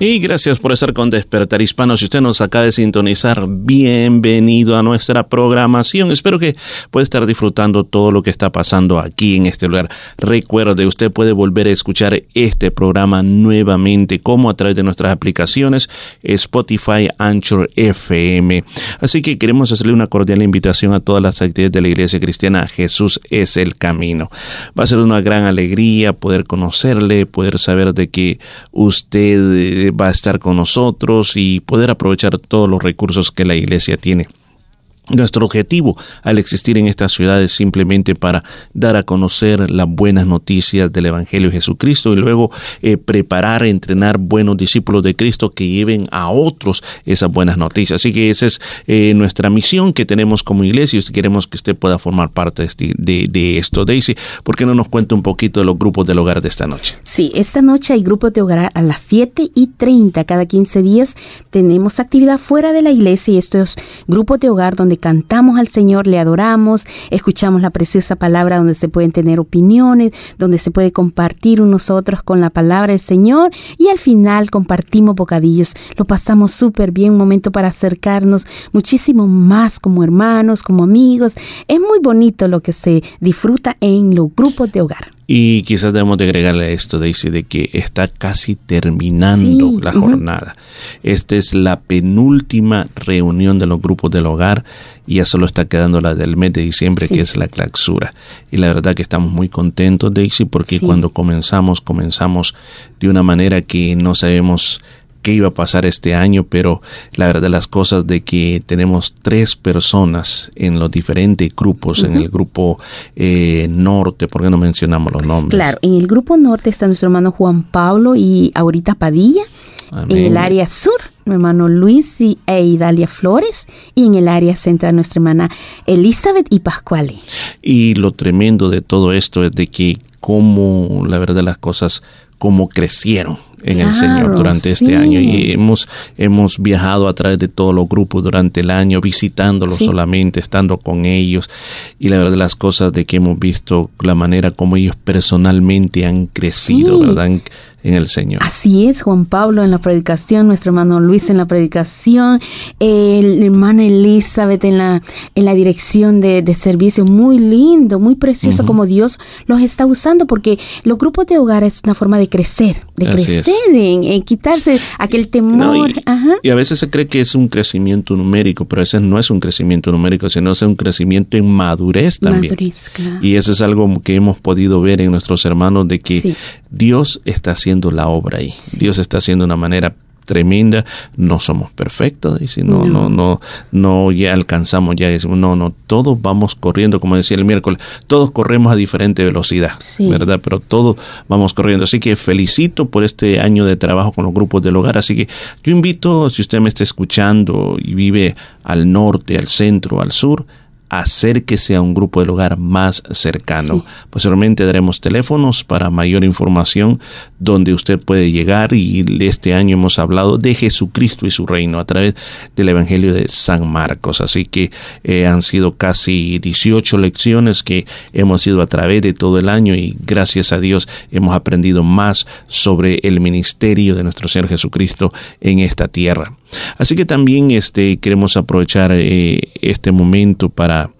Y gracias por estar con Despertar Hispano. Si usted nos acaba de sintonizar, bienvenido a nuestra programación. Espero que pueda estar disfrutando todo lo que está pasando aquí en este lugar. Recuerde, usted puede volver a escuchar este programa nuevamente como a través de nuestras aplicaciones Spotify, Anchor, FM. Así que queremos hacerle una cordial invitación a todas las actividades de la Iglesia Cristiana. Jesús es el camino. Va a ser una gran alegría poder conocerle, poder saber de que usted va a estar con nosotros y poder aprovechar todos los recursos que la iglesia tiene. Nuestro objetivo al existir en esta ciudad es simplemente para dar a conocer las buenas noticias del Evangelio de Jesucristo y luego eh, preparar, entrenar buenos discípulos de Cristo que lleven a otros esas buenas noticias. Así que esa es eh, nuestra misión que tenemos como iglesia y queremos que usted pueda formar parte de, este- de, esto. Daisy, ¿por qué no nos cuenta un poquito de los grupos del hogar de esta noche? Sí, esta noche hay grupos de hogar a las 7 y 30. Cada 15 días tenemos actividad fuera de la iglesia y estos grupos de hogar donde cantamos al Señor, le adoramos, escuchamos la preciosa palabra donde se pueden tener opiniones, donde se puede compartir unos otros con la palabra del Señor y al final compartimos bocadillos. Lo pasamos súper bien, un momento para acercarnos muchísimo más como hermanos, como amigos. Es muy bonito lo que se disfruta en los grupos de hogar. Y quizás debemos de agregarle a esto, Daisy, de que está casi terminando Sí, la jornada. Esta es la penúltima reunión de los grupos del hogar y ya solo está quedando la del mes de diciembre, Sí. que es la clausura. Y la verdad que estamos muy contentos, Daisy, porque Sí. cuando comenzamos, comenzamos de una manera que no sabemos qué iba a pasar este año, pero la verdad las cosas de que tenemos tres personas en los diferentes grupos, en el grupo eh, norte, ¿por qué no mencionamos los nombres? Claro, en el grupo norte está nuestro hermano Juan Pablo y Aurita Padilla. Amén. En el área sur, mi hermano Luis y e Idalia Flores. Y en el área central, nuestra hermana Elizabeth y Pascuale. Y lo tremendo de todo esto es de que cómo, la verdad, las cosas, cómo crecieron en el Señor durante este sí. año. Y hemos, hemos viajado a través de todos los grupos durante el año, visitándolos Sí. solamente, estando con ellos. Y la verdad, las cosas de que hemos visto, la manera como ellos personalmente han crecido, Sí. ¿verdad? En el Señor. Así es, Juan Pablo en la predicación, nuestro hermano Luis en la predicación, el hermano Elizabeth en la, en la dirección de, de servicio. Muy lindo, muy precioso como Dios los está usando, porque los grupos de hogar es una forma de crecer, de Así crecer, en, en quitarse aquel temor. No, y, Ajá. y a veces se cree que es un crecimiento numérico, pero ese no es un crecimiento numérico, sino es un crecimiento en madurez también. Madurez, claro. Y eso es algo que hemos podido ver en nuestros hermanos de que Sí. Dios está haciendo la obra ahí. Sí. Dios está haciendo una manera tremenda, no somos perfectos, y si no, no, no, no, ya alcanzamos, ya decimos, no, no, todos vamos corriendo, como decía el miércoles, todos corremos a diferente velocidad, Sí. ¿verdad? Pero todos vamos corriendo. Así que felicito por este año de trabajo con los grupos del hogar. Así que yo invito, si usted me está escuchando y vive al norte, al centro, al sur, acérquese a un grupo del hogar más cercano. Sí. Posteriormente daremos teléfonos para mayor información donde usted puede llegar y este año hemos hablado de Jesucristo y su reino a través del Evangelio de San Marcos. Así que eh, han sido casi 18 lecciones que hemos ido a través de todo el año y gracias a Dios hemos aprendido más sobre el ministerio de nuestro Señor Jesucristo en esta tierra. Así que también este queremos aprovechar eh, este momento para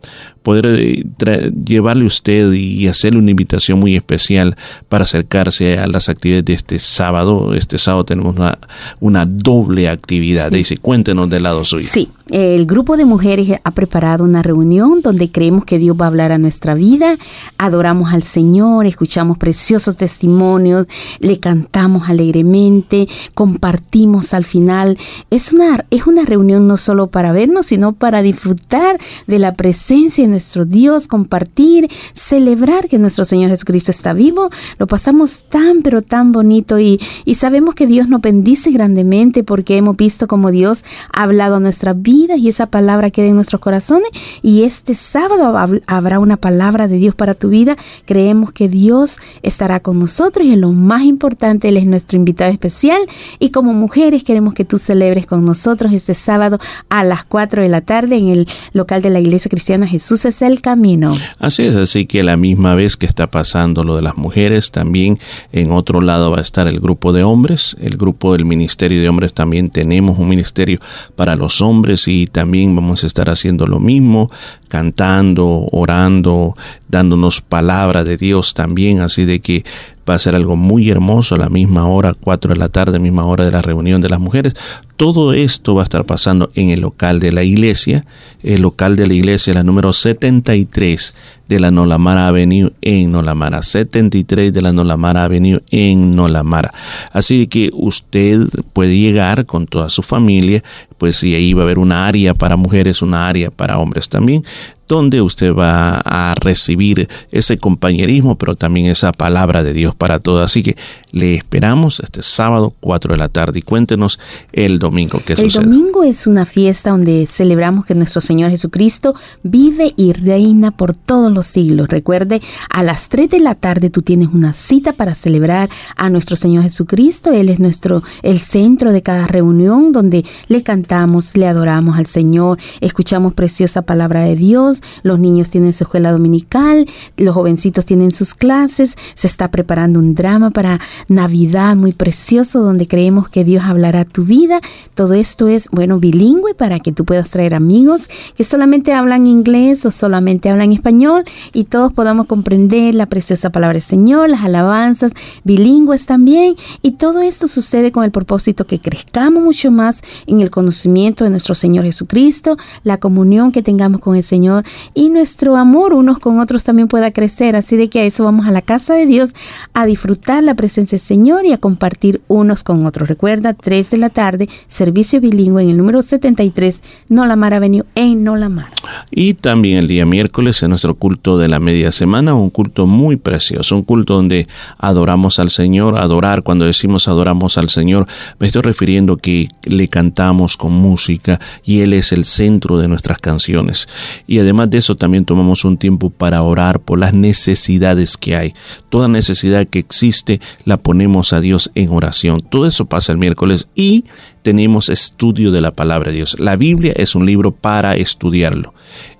poder eh, llevarle a usted y hacerle una invitación muy especial para acercarse a las actividades de este sábado. Este sábado tenemos una, una doble actividad. Sí. Dice, cuéntenos del lado suyo. Sí, el grupo de mujeres ha preparado una reunión donde creemos que Dios va a hablar a nuestra vida, adoramos al Señor, escuchamos preciosos testimonios, le cantamos alegremente, compartimos al final. Es una, es una reunión no solo para vernos, sino para disfrutar de la presencia de nuestro Dios, compartir, celebrar que nuestro Señor Jesucristo está vivo. Lo pasamos tan, pero tan bonito y, y sabemos que Dios nos bendice grandemente porque hemos visto como Dios ha hablado a nuestras vidas y esa palabra queda en nuestros corazones. Y este sábado hab- habrá una palabra de Dios para tu vida. Creemos que Dios estará con nosotros y en lo más importante, Él es nuestro invitado especial. Y como mujeres queremos que tú celebres con nosotros este sábado a las 4 de la tarde en el local de la Iglesia Cristiana Jesús es el camino. Así es, así que la misma vez que está pasando lo de las mujeres, también en otro lado va a estar el grupo de hombres, el grupo del Ministerio de Hombres también tenemos un ministerio para los hombres y también vamos a estar haciendo lo mismo, cantando, orando, dándonos palabra de Dios también, así de que va a ser algo muy hermoso a la misma hora, 4 de la tarde, misma hora de la reunión de las mujeres. Todo esto va a estar pasando en el local de la iglesia, el local de la iglesia, la número 73 de la Nolamara Avenue en Nolamara, 73 de la Nolamara Avenue en Nolamara. Así que usted puede llegar con toda su familia, pues y ahí va a haber una área para mujeres, una área para hombres también, donde usted va a recibir ese compañerismo, pero también esa palabra de Dios para todos. Así que le esperamos este sábado 4 de la tarde y cuéntenos el domingo qué El sucede. domingo es una fiesta donde celebramos que nuestro Señor Jesucristo vive y reina por todos los siglos. Recuerde, a las 3 de la tarde tú tienes una cita para celebrar a nuestro Señor Jesucristo. Él es nuestro el centro de cada reunión donde le cantamos, le adoramos al Señor, escuchamos preciosa palabra de Dios. Los niños tienen su escuela dominical, los jovencitos tienen sus clases, se está preparando un drama para Navidad muy precioso donde creemos que Dios hablará tu vida. Todo esto es, bueno, bilingüe para que tú puedas traer amigos que solamente hablan inglés o solamente hablan español y todos podamos comprender la preciosa palabra del Señor, las alabanzas bilingües también. Y todo esto sucede con el propósito que crezcamos mucho más en el conocimiento de nuestro Señor Jesucristo, la comunión que tengamos con el Señor y nuestro amor unos con otros también pueda crecer. Así de que a eso vamos a la casa de Dios a disfrutar la presencia del Señor y a compartir unos con otros. Recuerda, 3 de la tarde, servicio bilingüe en el número 73, Nolamar Avenue en Nolamar. Y también el día miércoles en nuestro culto de la media semana, un culto muy precioso, un culto donde adoramos al Señor, adorar, cuando decimos adoramos al Señor, me estoy refiriendo que le cantamos con música y Él es el centro de nuestras canciones. Y además de eso también tomamos un tiempo para orar por las necesidades que hay. Toda necesidad que existe la ponemos a Dios en oración. Todo eso pasa el miércoles y tenemos estudio de la palabra de Dios. La Biblia es un libro para estudiarlo.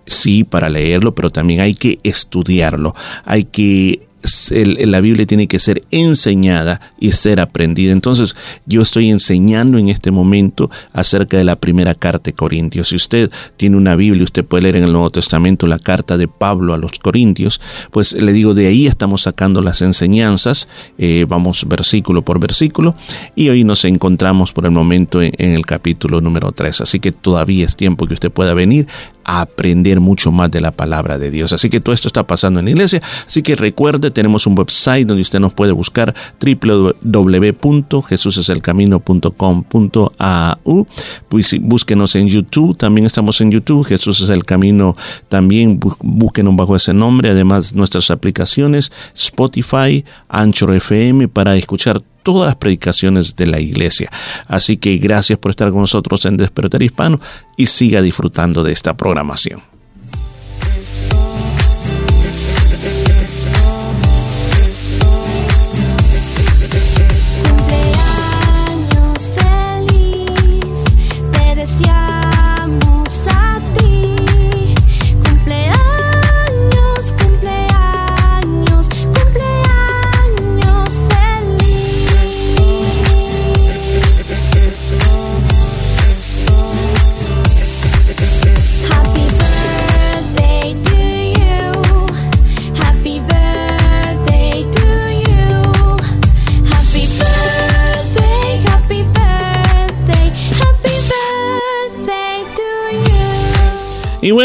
Sí, para leerlo, pero también hay que estudiarlo. Hay que la Biblia tiene que ser enseñada y ser aprendida. Entonces, yo estoy enseñando en este momento acerca de la primera carta de Corintios. Si usted tiene una Biblia, usted puede leer en el Nuevo Testamento la carta de Pablo a los Corintios, pues le digo, de ahí estamos sacando las enseñanzas, eh, vamos versículo por versículo, y hoy nos encontramos por el momento en, en el capítulo número 3. Así que todavía es tiempo que usted pueda venir a aprender mucho más de la palabra de Dios. Así que todo esto está pasando en la iglesia. Así que recuerde, tenemos un website donde usted nos puede buscar www.jesuseselcamino.com.au. Pues, búsquenos en YouTube, también estamos en YouTube. Jesús es el Camino, también búsquenos bajo ese nombre. Además, nuestras aplicaciones, Spotify, Anchor FM, para escuchar todas las predicaciones de la iglesia. Así que gracias por estar con nosotros en Despertar Hispano y siga disfrutando de esta programación.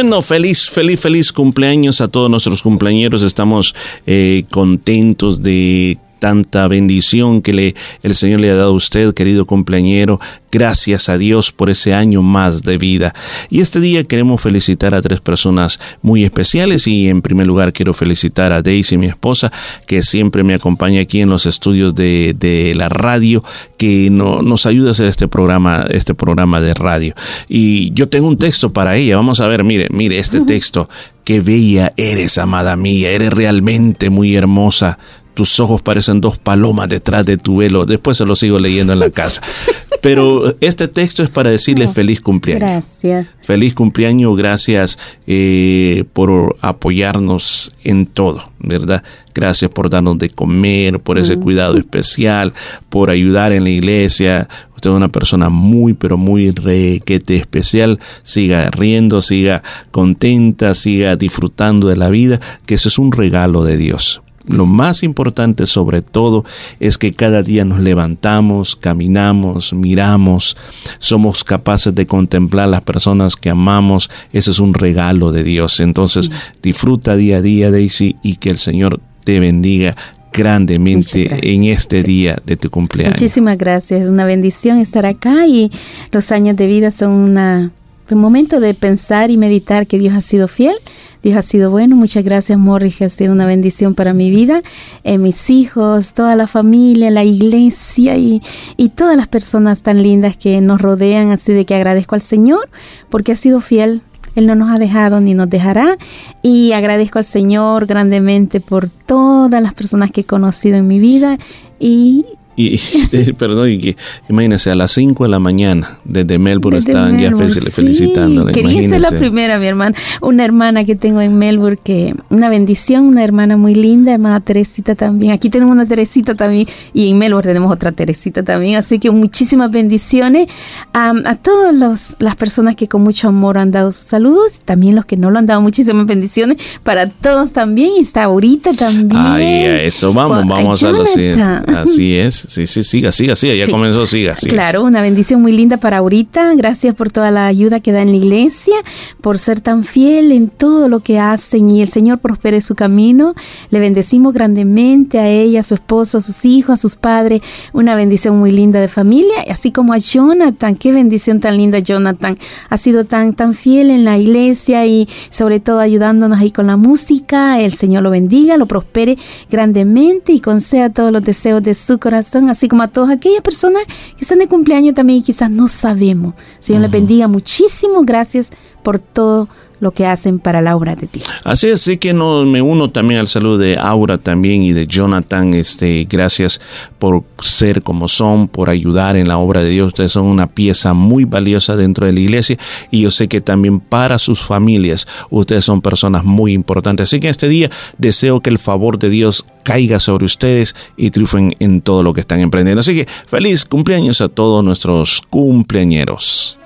Bueno, feliz, feliz, feliz cumpleaños a todos nuestros cumpleaños. Estamos eh, contentos de tanta bendición que le, el Señor le ha dado a usted, querido cumpleañero. Gracias a Dios por ese año más de vida. Y este día queremos felicitar a tres personas muy especiales y en primer lugar quiero felicitar a Daisy, mi esposa, que siempre me acompaña aquí en los estudios de, de la radio, que no, nos ayuda a hacer este programa, este programa de radio. Y yo tengo un texto para ella. Vamos a ver, mire, mire este texto. Qué bella eres, amada mía. Eres realmente muy hermosa tus ojos parecen dos palomas detrás de tu velo. Después se lo sigo leyendo en la casa. Pero este texto es para decirle feliz cumpleaños. Gracias. Feliz cumpleaños, gracias eh, por apoyarnos en todo, ¿verdad? Gracias por darnos de comer, por ese cuidado especial, por ayudar en la iglesia. Usted es una persona muy, pero muy requete especial. Siga riendo, siga contenta, siga disfrutando de la vida, que eso es un regalo de Dios lo más importante sobre todo es que cada día nos levantamos, caminamos, miramos, somos capaces de contemplar las personas que amamos. Ese es un regalo de Dios. Entonces, disfruta día a día, Daisy, y que el Señor te bendiga grandemente en este día de tu cumpleaños. Muchísimas gracias, es una bendición estar acá y los años de vida son una, un momento de pensar y meditar que Dios ha sido fiel, Dios ha sido bueno. Muchas gracias, Morris, que ha sido una bendición para mi vida, eh, mis hijos, toda la familia, la iglesia y, y todas las personas tan lindas que nos rodean. Así de que agradezco al Señor porque ha sido fiel. Él no nos ha dejado ni nos dejará. Y agradezco al Señor grandemente por todas las personas que he conocido en mi vida. Y Y, y- perdón, y que, imagínense, a las 5 de la mañana desde Melbourne Desde estaban ya Melbourne, fel- sí. felicitándola. Quería ser la primera, mi hermana. Una hermana que tengo en Melbourne, que una bendición, una hermana muy linda, hermana Teresita también. Aquí tenemos una Teresita también y en Melbourne tenemos otra Teresita también. Así que muchísimas bendiciones a, a todas los- las personas que con mucho amor han dado sus saludos, también los que no lo han dado, muchísimas bendiciones para todos también. Y está ahorita también. Ahí, a eso vamos, vamos a lo siguiente. Así es, sí, sí, siga, siga, siga, ya Sí. comenzó, siga, siga. Claro, una bendición muy linda para ahorita. Gracias por toda la ayuda que da en la iglesia, por ser tan fiel en todo lo que hacen y el Señor prospere su camino. Le bendecimos grandemente a ella, a su esposo, a sus hijos, a sus padres. Una bendición muy linda de familia, así como a Jonathan. Qué bendición tan linda, Jonathan. Ha sido tan, tan fiel en la iglesia y sobre todo ayudándonos ahí con la música. El Señor lo bendiga, lo prospere grandemente y conceda todos los deseos de su corazón, así como a todas aquellas personas que están de cumpleaños también y quizás no sabemos. Señor les bendiga muchísimo. Gracias por todo lo que hacen para la obra de Dios. Así es, sí que no, me uno también al saludo de Aura también y de Jonathan. Este, gracias por ser como son, por ayudar en la obra de Dios. Ustedes son una pieza muy valiosa dentro de la iglesia y yo sé que también para sus familias ustedes son personas muy importantes. Así que este día deseo que el favor de Dios caiga sobre ustedes y triunfen en todo lo que están emprendiendo. Así que feliz cumpleaños a todos nuestros cumpleañeros.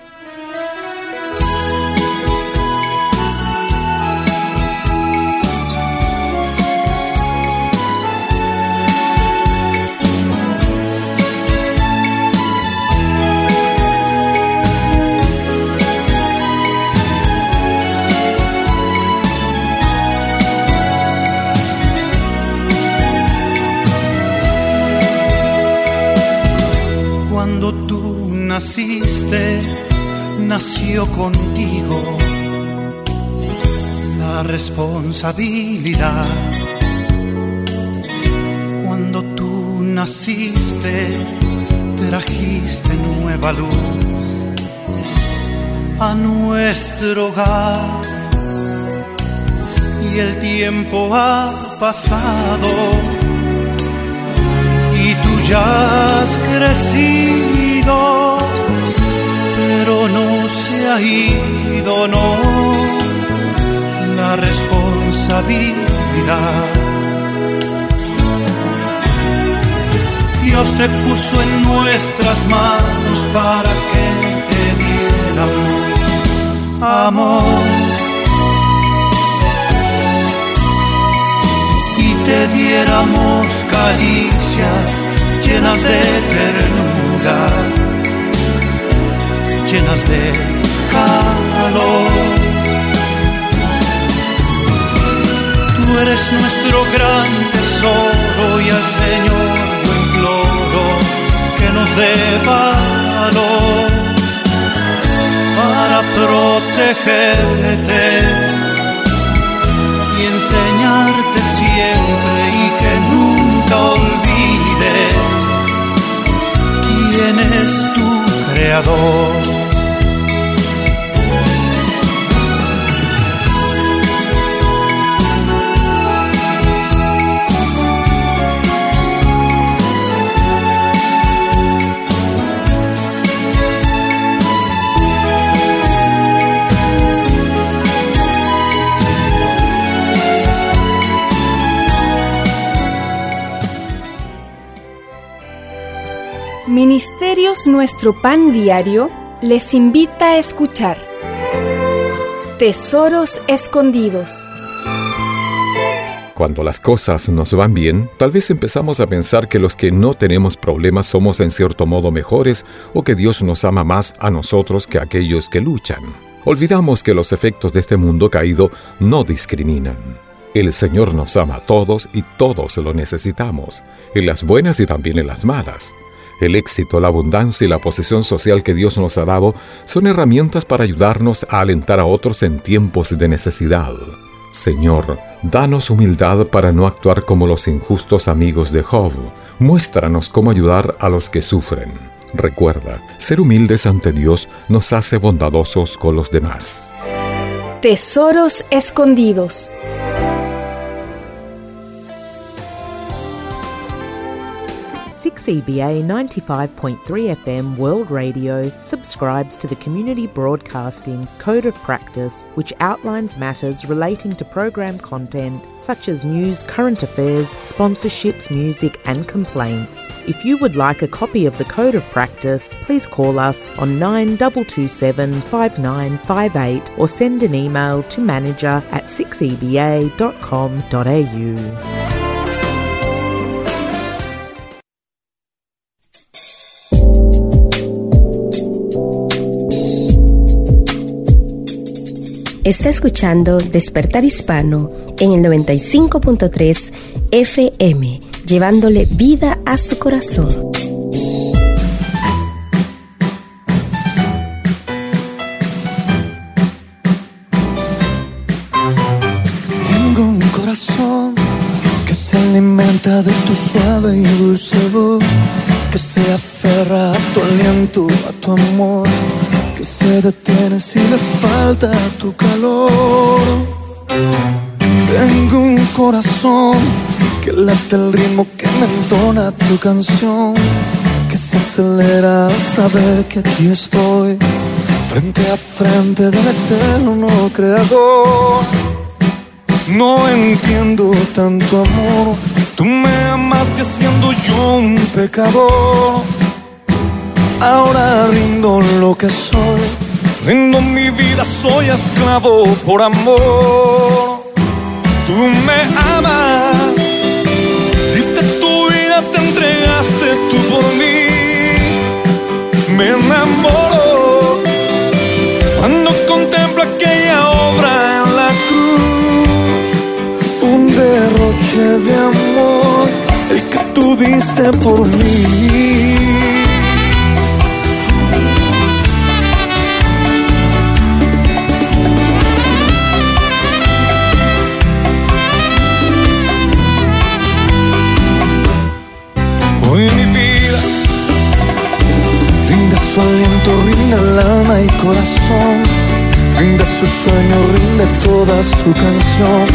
Naciste, nació contigo la responsabilidad. Cuando tú naciste, trajiste nueva luz a nuestro hogar. Y el tiempo ha pasado y tú ya has crecido, pero no se ha ido, no, la responsabilidad. Dios te puso en nuestras manos para que te diéramos amor. y te diéramos caricias llenas de ternura, llenas de calor. Tú eres nuestro gran tesoro y al Señor yo imploro que nos dé valor para protegerte y enseñarte quién es tu creador. Ministerios Nuestro Pan Diario les invita a escuchar Tesoros Escondidos. Cuando las cosas nos van bien, tal vez empezamos a pensar que los que no tenemos problemas somos en cierto modo mejores o que Dios nos ama más a nosotros que a aquellos que luchan. Olvidamos que los efectos de este mundo caído no discriminan. El Señor nos ama a todos y todos lo necesitamos, en las buenas y también en las malas. El éxito, la abundancia y la posesión social que Dios nos ha dado son herramientas para ayudarnos a alentar a otros en tiempos de necesidad. Señor, danos humildad para no actuar como los injustos amigos de Job. Muéstranos cómo ayudar a los que sufren. Recuerda, ser humildes ante Dios nos hace bondadosos con los demás. Tesoros escondidos. Six EBA 95.3 FM World Radio subscribes to the Community Broadcasting Code of Practice, which outlines matters relating to program content such as news, current affairs, sponsorships, music, and complaints. If you would like a copy of the Code of Practice, please call us on 9227 5958 or send an email to manager at 6eba.com.au. Está escuchando Despertar Hispano en el 95.3 FM, llevándole vida a su corazón. Tengo un corazón que se alimenta de tu suave y dulce voz, que se aferra a tu aliento, a tu amor, se detiene si le falta tu calor. Tengo un corazón que late el ritmo que me entona tu canción, que se acelera al saber que aquí estoy, frente a frente del eterno creador. No entiendo tanto amor. Tú me amaste siendo yo un pecador. Ahora rindo lo que soy. Rindo mi vida, soy esclavo por amor. Tú me amas. Diste tu vida, te entregaste tú por mí. Me enamoro cuando contemplo aquella obra en la cruz un derroche de amor, el que tú diste por mí. Su aliento, rinde el alma y corazón, rinde su sueño, rinde toda su canción.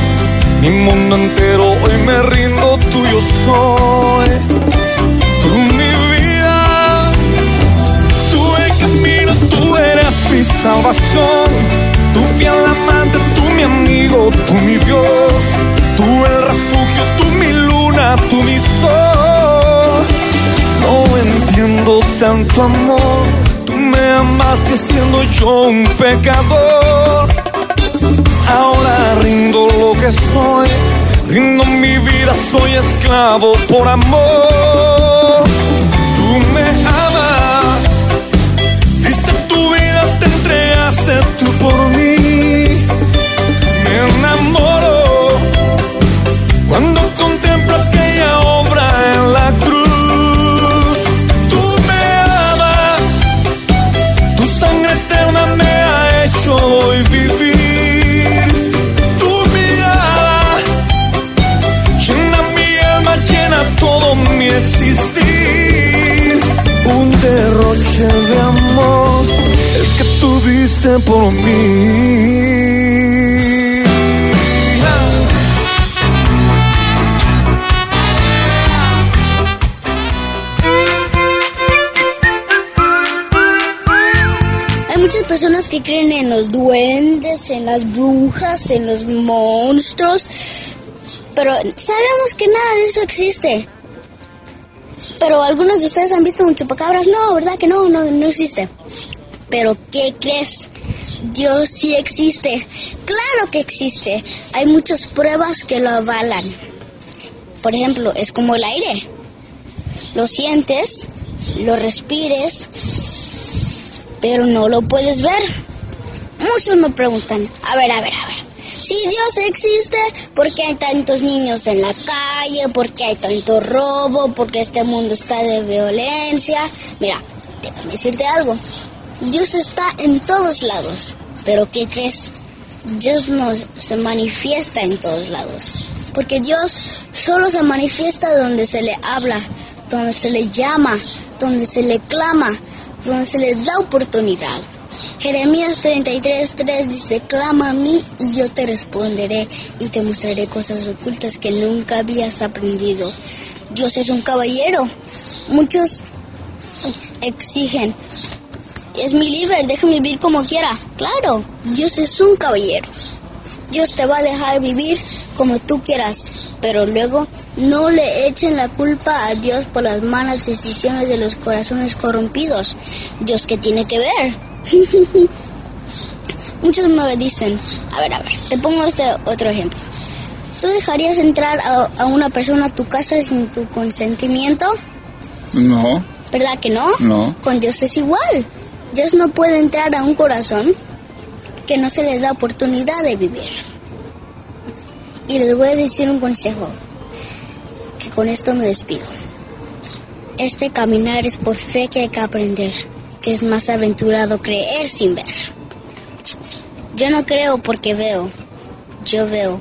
Mi mundo entero hoy me rindo, tuyo soy. Tú mi vida, tú el camino, tú eres mi salvación. Tú fiel amante, tú mi amigo, tú mi Dios. Tú el refugio, tú mi luna, tú mi sol. Tanto amor. Tú me amaste siendo yo un pecador. Ahora rindo lo que soy, rindo mi vida, soy esclavo por amor. Tú me amas, diste tu vida, te entregaste tú por mí. Me enamoro hoy vivir. Tu mirada llena mi alma, llena todo mi existir. Un derroche de amor, el que tú diste por mí. En las brujas, en los monstruos, pero sabemos que nada de eso existe. Pero algunos de ustedes han visto un chupacabras. No, ¿verdad que no? No, no existe. Pero ¿qué crees? Dios sí existe. Claro que existe. Hay muchas pruebas que lo avalan. Por ejemplo, es como el aire. Lo sientes, lo respires, pero no lo puedes ver. Muchos me preguntan, a ver, a ver, a ver. Si Dios existe, ¿por qué hay tantos niños en la calle? ¿Por qué hay tanto robo? ¿Por qué este mundo está de violencia? Mira, déjame decirte algo. Dios está en todos lados. Pero ¿qué crees? Dios no se manifiesta en todos lados. Porque Dios solo se manifiesta donde se le habla, donde se le llama, donde se le clama, donde se le da oportunidad. Jeremías 33:3 dice, clama a mí y yo te responderé y te mostraré cosas ocultas que nunca habías aprendido. Dios es un caballero. Muchos exigen, es mi líder, déjame vivir como quiera. Claro, Dios es un caballero. Dios te va a dejar vivir como tú quieras, pero luego no le echen la culpa a Dios por las malas decisiones de los corazones corrompidos. Dios, ¿qué tiene que ver? Muchos me dicen, a ver, a ver, te pongo este otro ejemplo. ¿Tú dejarías entrar a, a una persona a tu casa sin tu consentimiento? No, ¿Verdad que no? no. Con Dios es igual. Dios no puede entrar a un corazón que no se le da oportunidad de vivir. Y les voy a decir un consejo, que con esto me despido. Este caminar es por fe que hay que aprender, que es más aventurado creer sin ver. Yo no creo porque veo, yo veo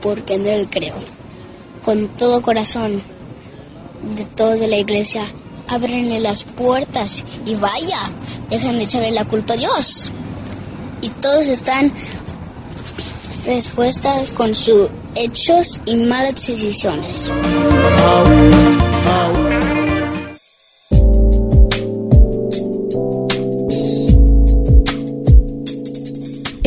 porque en Él creo. Con todo corazón, de todos de la iglesia, ábrenle las puertas y vaya, dejen de echarle la culpa a Dios. Y todos están respuestas con sus hechos y malas decisiones.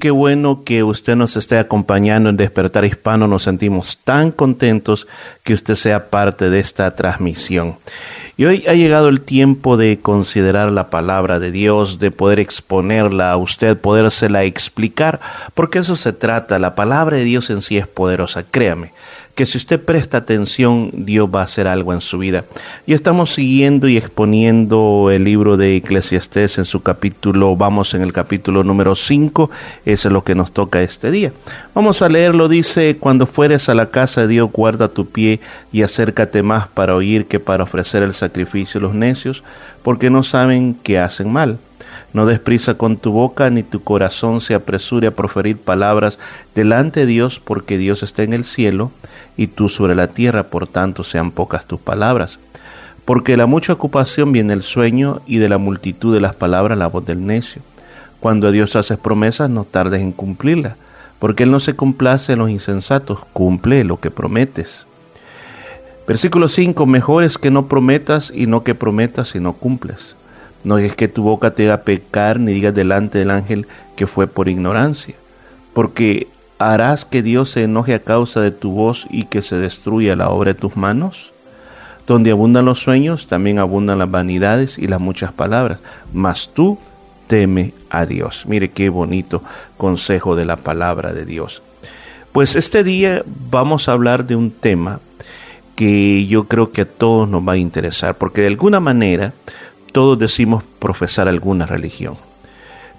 Qué bueno que usted nos esté acompañando en Despertar Hispano. Nos sentimos tan contentos que usted sea parte de esta transmisión. Y hoy ha llegado el tiempo de considerar la palabra de Dios, de poder exponerla a usted, podérsela explicar, porque eso se trata. La palabra de Dios en sí es poderosa, créame. Que si usted presta atención, Dios va a hacer algo en su vida. Y estamos siguiendo y exponiendo el libro de Eclesiastés en su capítulo, vamos en el capítulo número 5, eso es lo que nos toca este día. Vamos a leerlo, dice, cuando fueres a la casa de Dios, guarda tu pie y acércate más para oír que para ofrecer el sacrificio a los necios, porque no saben que hacen mal. No des prisa con tu boca, ni tu corazón se apresure a proferir palabras delante de Dios, porque Dios está en el cielo y tú sobre la tierra, por tanto sean pocas tus palabras. Porque de la mucha ocupación viene el sueño y de la multitud de las palabras la voz del necio. Cuando a Dios haces promesas, no tardes en cumplirlas, porque Él no se complace en los insensatos, cumple lo que prometes. Versículo 5, mejor es que no prometas y no que prometas y no cumples. No es que tu boca te haga pecar ni digas delante del ángel que fue por ignorancia, porque harás que Dios se enoje a causa de tu voz y que se destruya la obra de tus manos. Donde abundan los sueños, también abundan las vanidades y las muchas palabras, mas tú teme a Dios. Mire qué bonito consejo de la palabra de Dios. Pues este día vamos a hablar de un tema que yo creo que a todos nos va a interesar, porque de alguna manera todos decimos profesar alguna religión.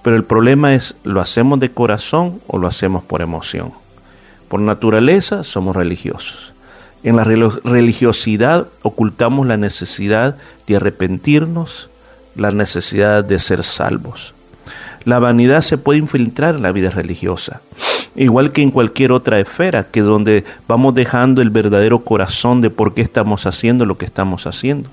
Pero el problema es, ¿lo hacemos de corazón o lo hacemos por emoción? Por naturaleza somos religiosos. En la religiosidad ocultamos la necesidad de arrepentirnos, la necesidad de ser salvos. La vanidad se puede infiltrar en la vida religiosa, igual que en cualquier otra esfera, que donde vamos dejando el verdadero corazón de por qué estamos haciendo lo que estamos haciendo.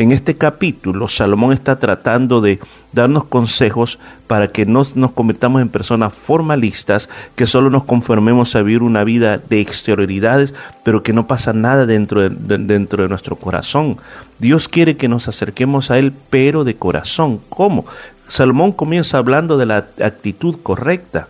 En este capítulo, Salomón está tratando de darnos consejos para que no nos convirtamos en personas formalistas, que solo nos conformemos a vivir una vida de exterioridades, pero que no pasa nada dentro de, de- dentro de nuestro corazón. Dios quiere que nos acerquemos a Él, pero de corazón. ¿Cómo? Salomón comienza hablando de la actitud correcta.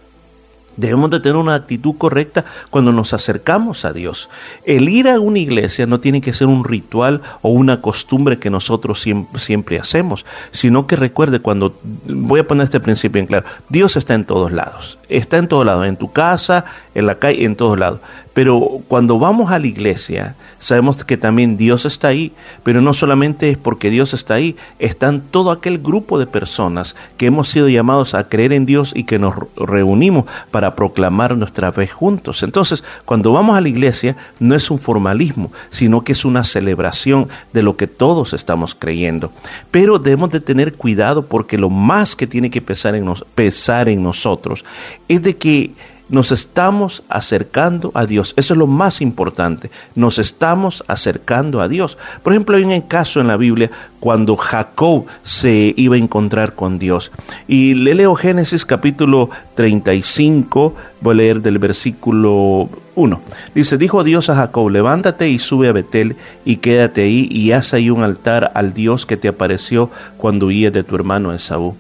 Debemos de tener una actitud correcta cuando nos acercamos a Dios. El ir a una iglesia no tiene que ser un ritual o una costumbre que nosotros siempre, siempre hacemos, sino que recuerde cuando, voy a poner este principio en claro, Dios está en todos lados, está en todos lados, en tu casa, en la calle, en todos lados. Pero cuando vamos a la iglesia, sabemos que también Dios está ahí, pero no solamente es porque Dios está ahí, están todo aquel grupo de personas que hemos sido llamados a creer en Dios y que nos reunimos para proclamar nuestra fe juntos. Entonces, cuando vamos a la iglesia, no es un formalismo, sino que es una celebración de lo que todos estamos creyendo. Pero debemos de tener cuidado porque lo más que tiene que pesar en, pesar en nosotros es de que nos estamos acercando a Dios. Eso es lo más importante. Nos estamos acercando a Dios. Por ejemplo, hay un caso en la Biblia cuando Jacob se iba a encontrar con Dios. Y le leo Génesis capítulo 35, voy a leer del versículo 1. Dice, dijo Dios a Jacob, levántate y sube a Betel y quédate ahí y haz ahí un altar al Dios que te apareció cuando huías de tu hermano Esaú.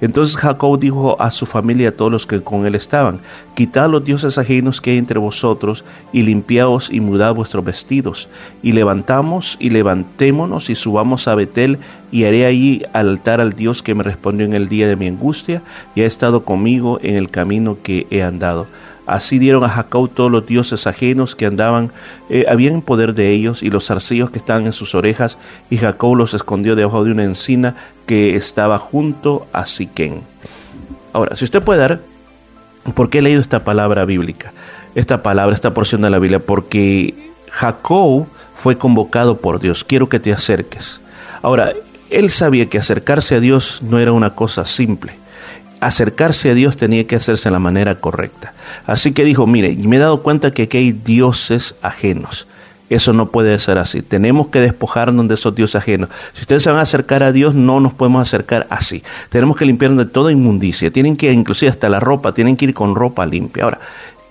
Entonces Jacob dijo a su familia y a todos los que con él estaban, Quitad los dioses ajenos que hay entre vosotros, y limpiaos y mudad vuestros vestidos, y levantamos y levantémonos y subamos a Betel, y haré allí altar al Dios que me respondió en el día de mi angustia, y ha estado conmigo en el camino que he andado. Así dieron a Jacob todos los dioses ajenos que andaban, eh, habían en poder de ellos, y los zarcillos que estaban en sus orejas, y Jacob los escondió debajo de una encina que estaba junto a Siquén. Ahora, si usted puede dar, ¿por qué he leído esta palabra bíblica? Esta palabra, esta porción de la Biblia, porque Jacob fue convocado por Dios. Quiero que te acerques. Ahora, él sabía que acercarse a Dios no era una cosa simple acercarse a Dios tenía que hacerse de la manera correcta. Así que dijo, mire, me he dado cuenta que aquí hay dioses ajenos. Eso no puede ser así. Tenemos que despojarnos de esos dioses ajenos. Si ustedes se van a acercar a Dios, no nos podemos acercar así. Tenemos que limpiarnos de toda inmundicia. Tienen que, inclusive hasta la ropa, tienen que ir con ropa limpia. Ahora,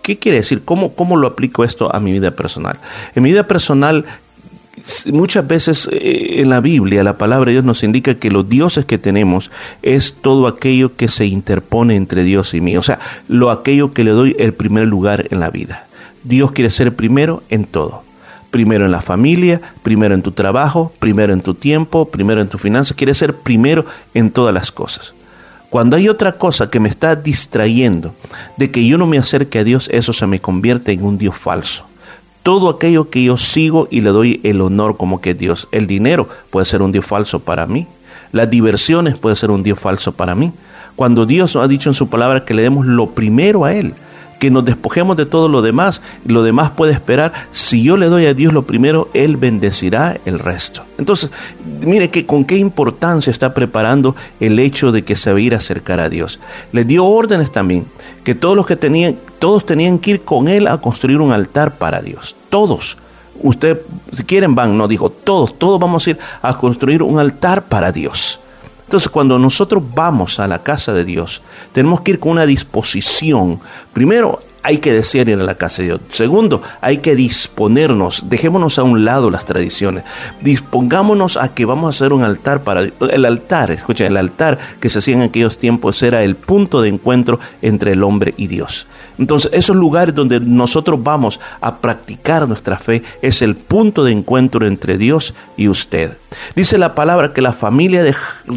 ¿qué quiere decir? ¿Cómo, cómo lo aplico esto a mi vida personal? En mi vida personal, muchas veces eh, en la Biblia la palabra de Dios nos indica que los dioses que tenemos es todo aquello que se interpone entre Dios y mí, o sea, lo aquello que le doy el primer lugar en la vida. Dios quiere ser primero en todo. Primero en la familia, primero en tu trabajo, primero en tu tiempo, primero en tu finanzas, quiere ser primero en todas las cosas. Cuando hay otra cosa que me está distrayendo de que yo no me acerque a Dios, eso se me convierte en un Dios falso todo aquello que yo sigo y le doy el honor como que Dios. El dinero puede ser un Dios falso para mí. Las diversiones puede ser un Dios falso para mí. Cuando Dios ha dicho en su palabra que le demos lo primero a Él, que nos despojemos de todo lo demás, lo demás puede esperar. Si yo le doy a Dios lo primero, Él bendecirá el resto. Entonces, mire que con qué importancia está preparando el hecho de que se va a ir a acercar a Dios. Le dio órdenes también, que todos los que tenían, todos tenían que ir con Él a construir un altar para Dios. Todos. Usted, si quieren, van, no dijo, todos, todos vamos a ir a construir un altar para Dios. Entonces, cuando nosotros vamos a la casa de Dios, tenemos que ir con una disposición. Primero, hay que desear ir a la casa de Dios. Segundo, hay que disponernos. Dejémonos a un lado las tradiciones. Dispongámonos a que vamos a hacer un altar para el altar. Escucha, el altar que se hacía en aquellos tiempos era el punto de encuentro entre el hombre y Dios. Entonces, esos lugares donde nosotros vamos a practicar nuestra fe es el punto de encuentro entre Dios y usted. Dice la palabra que la familia de,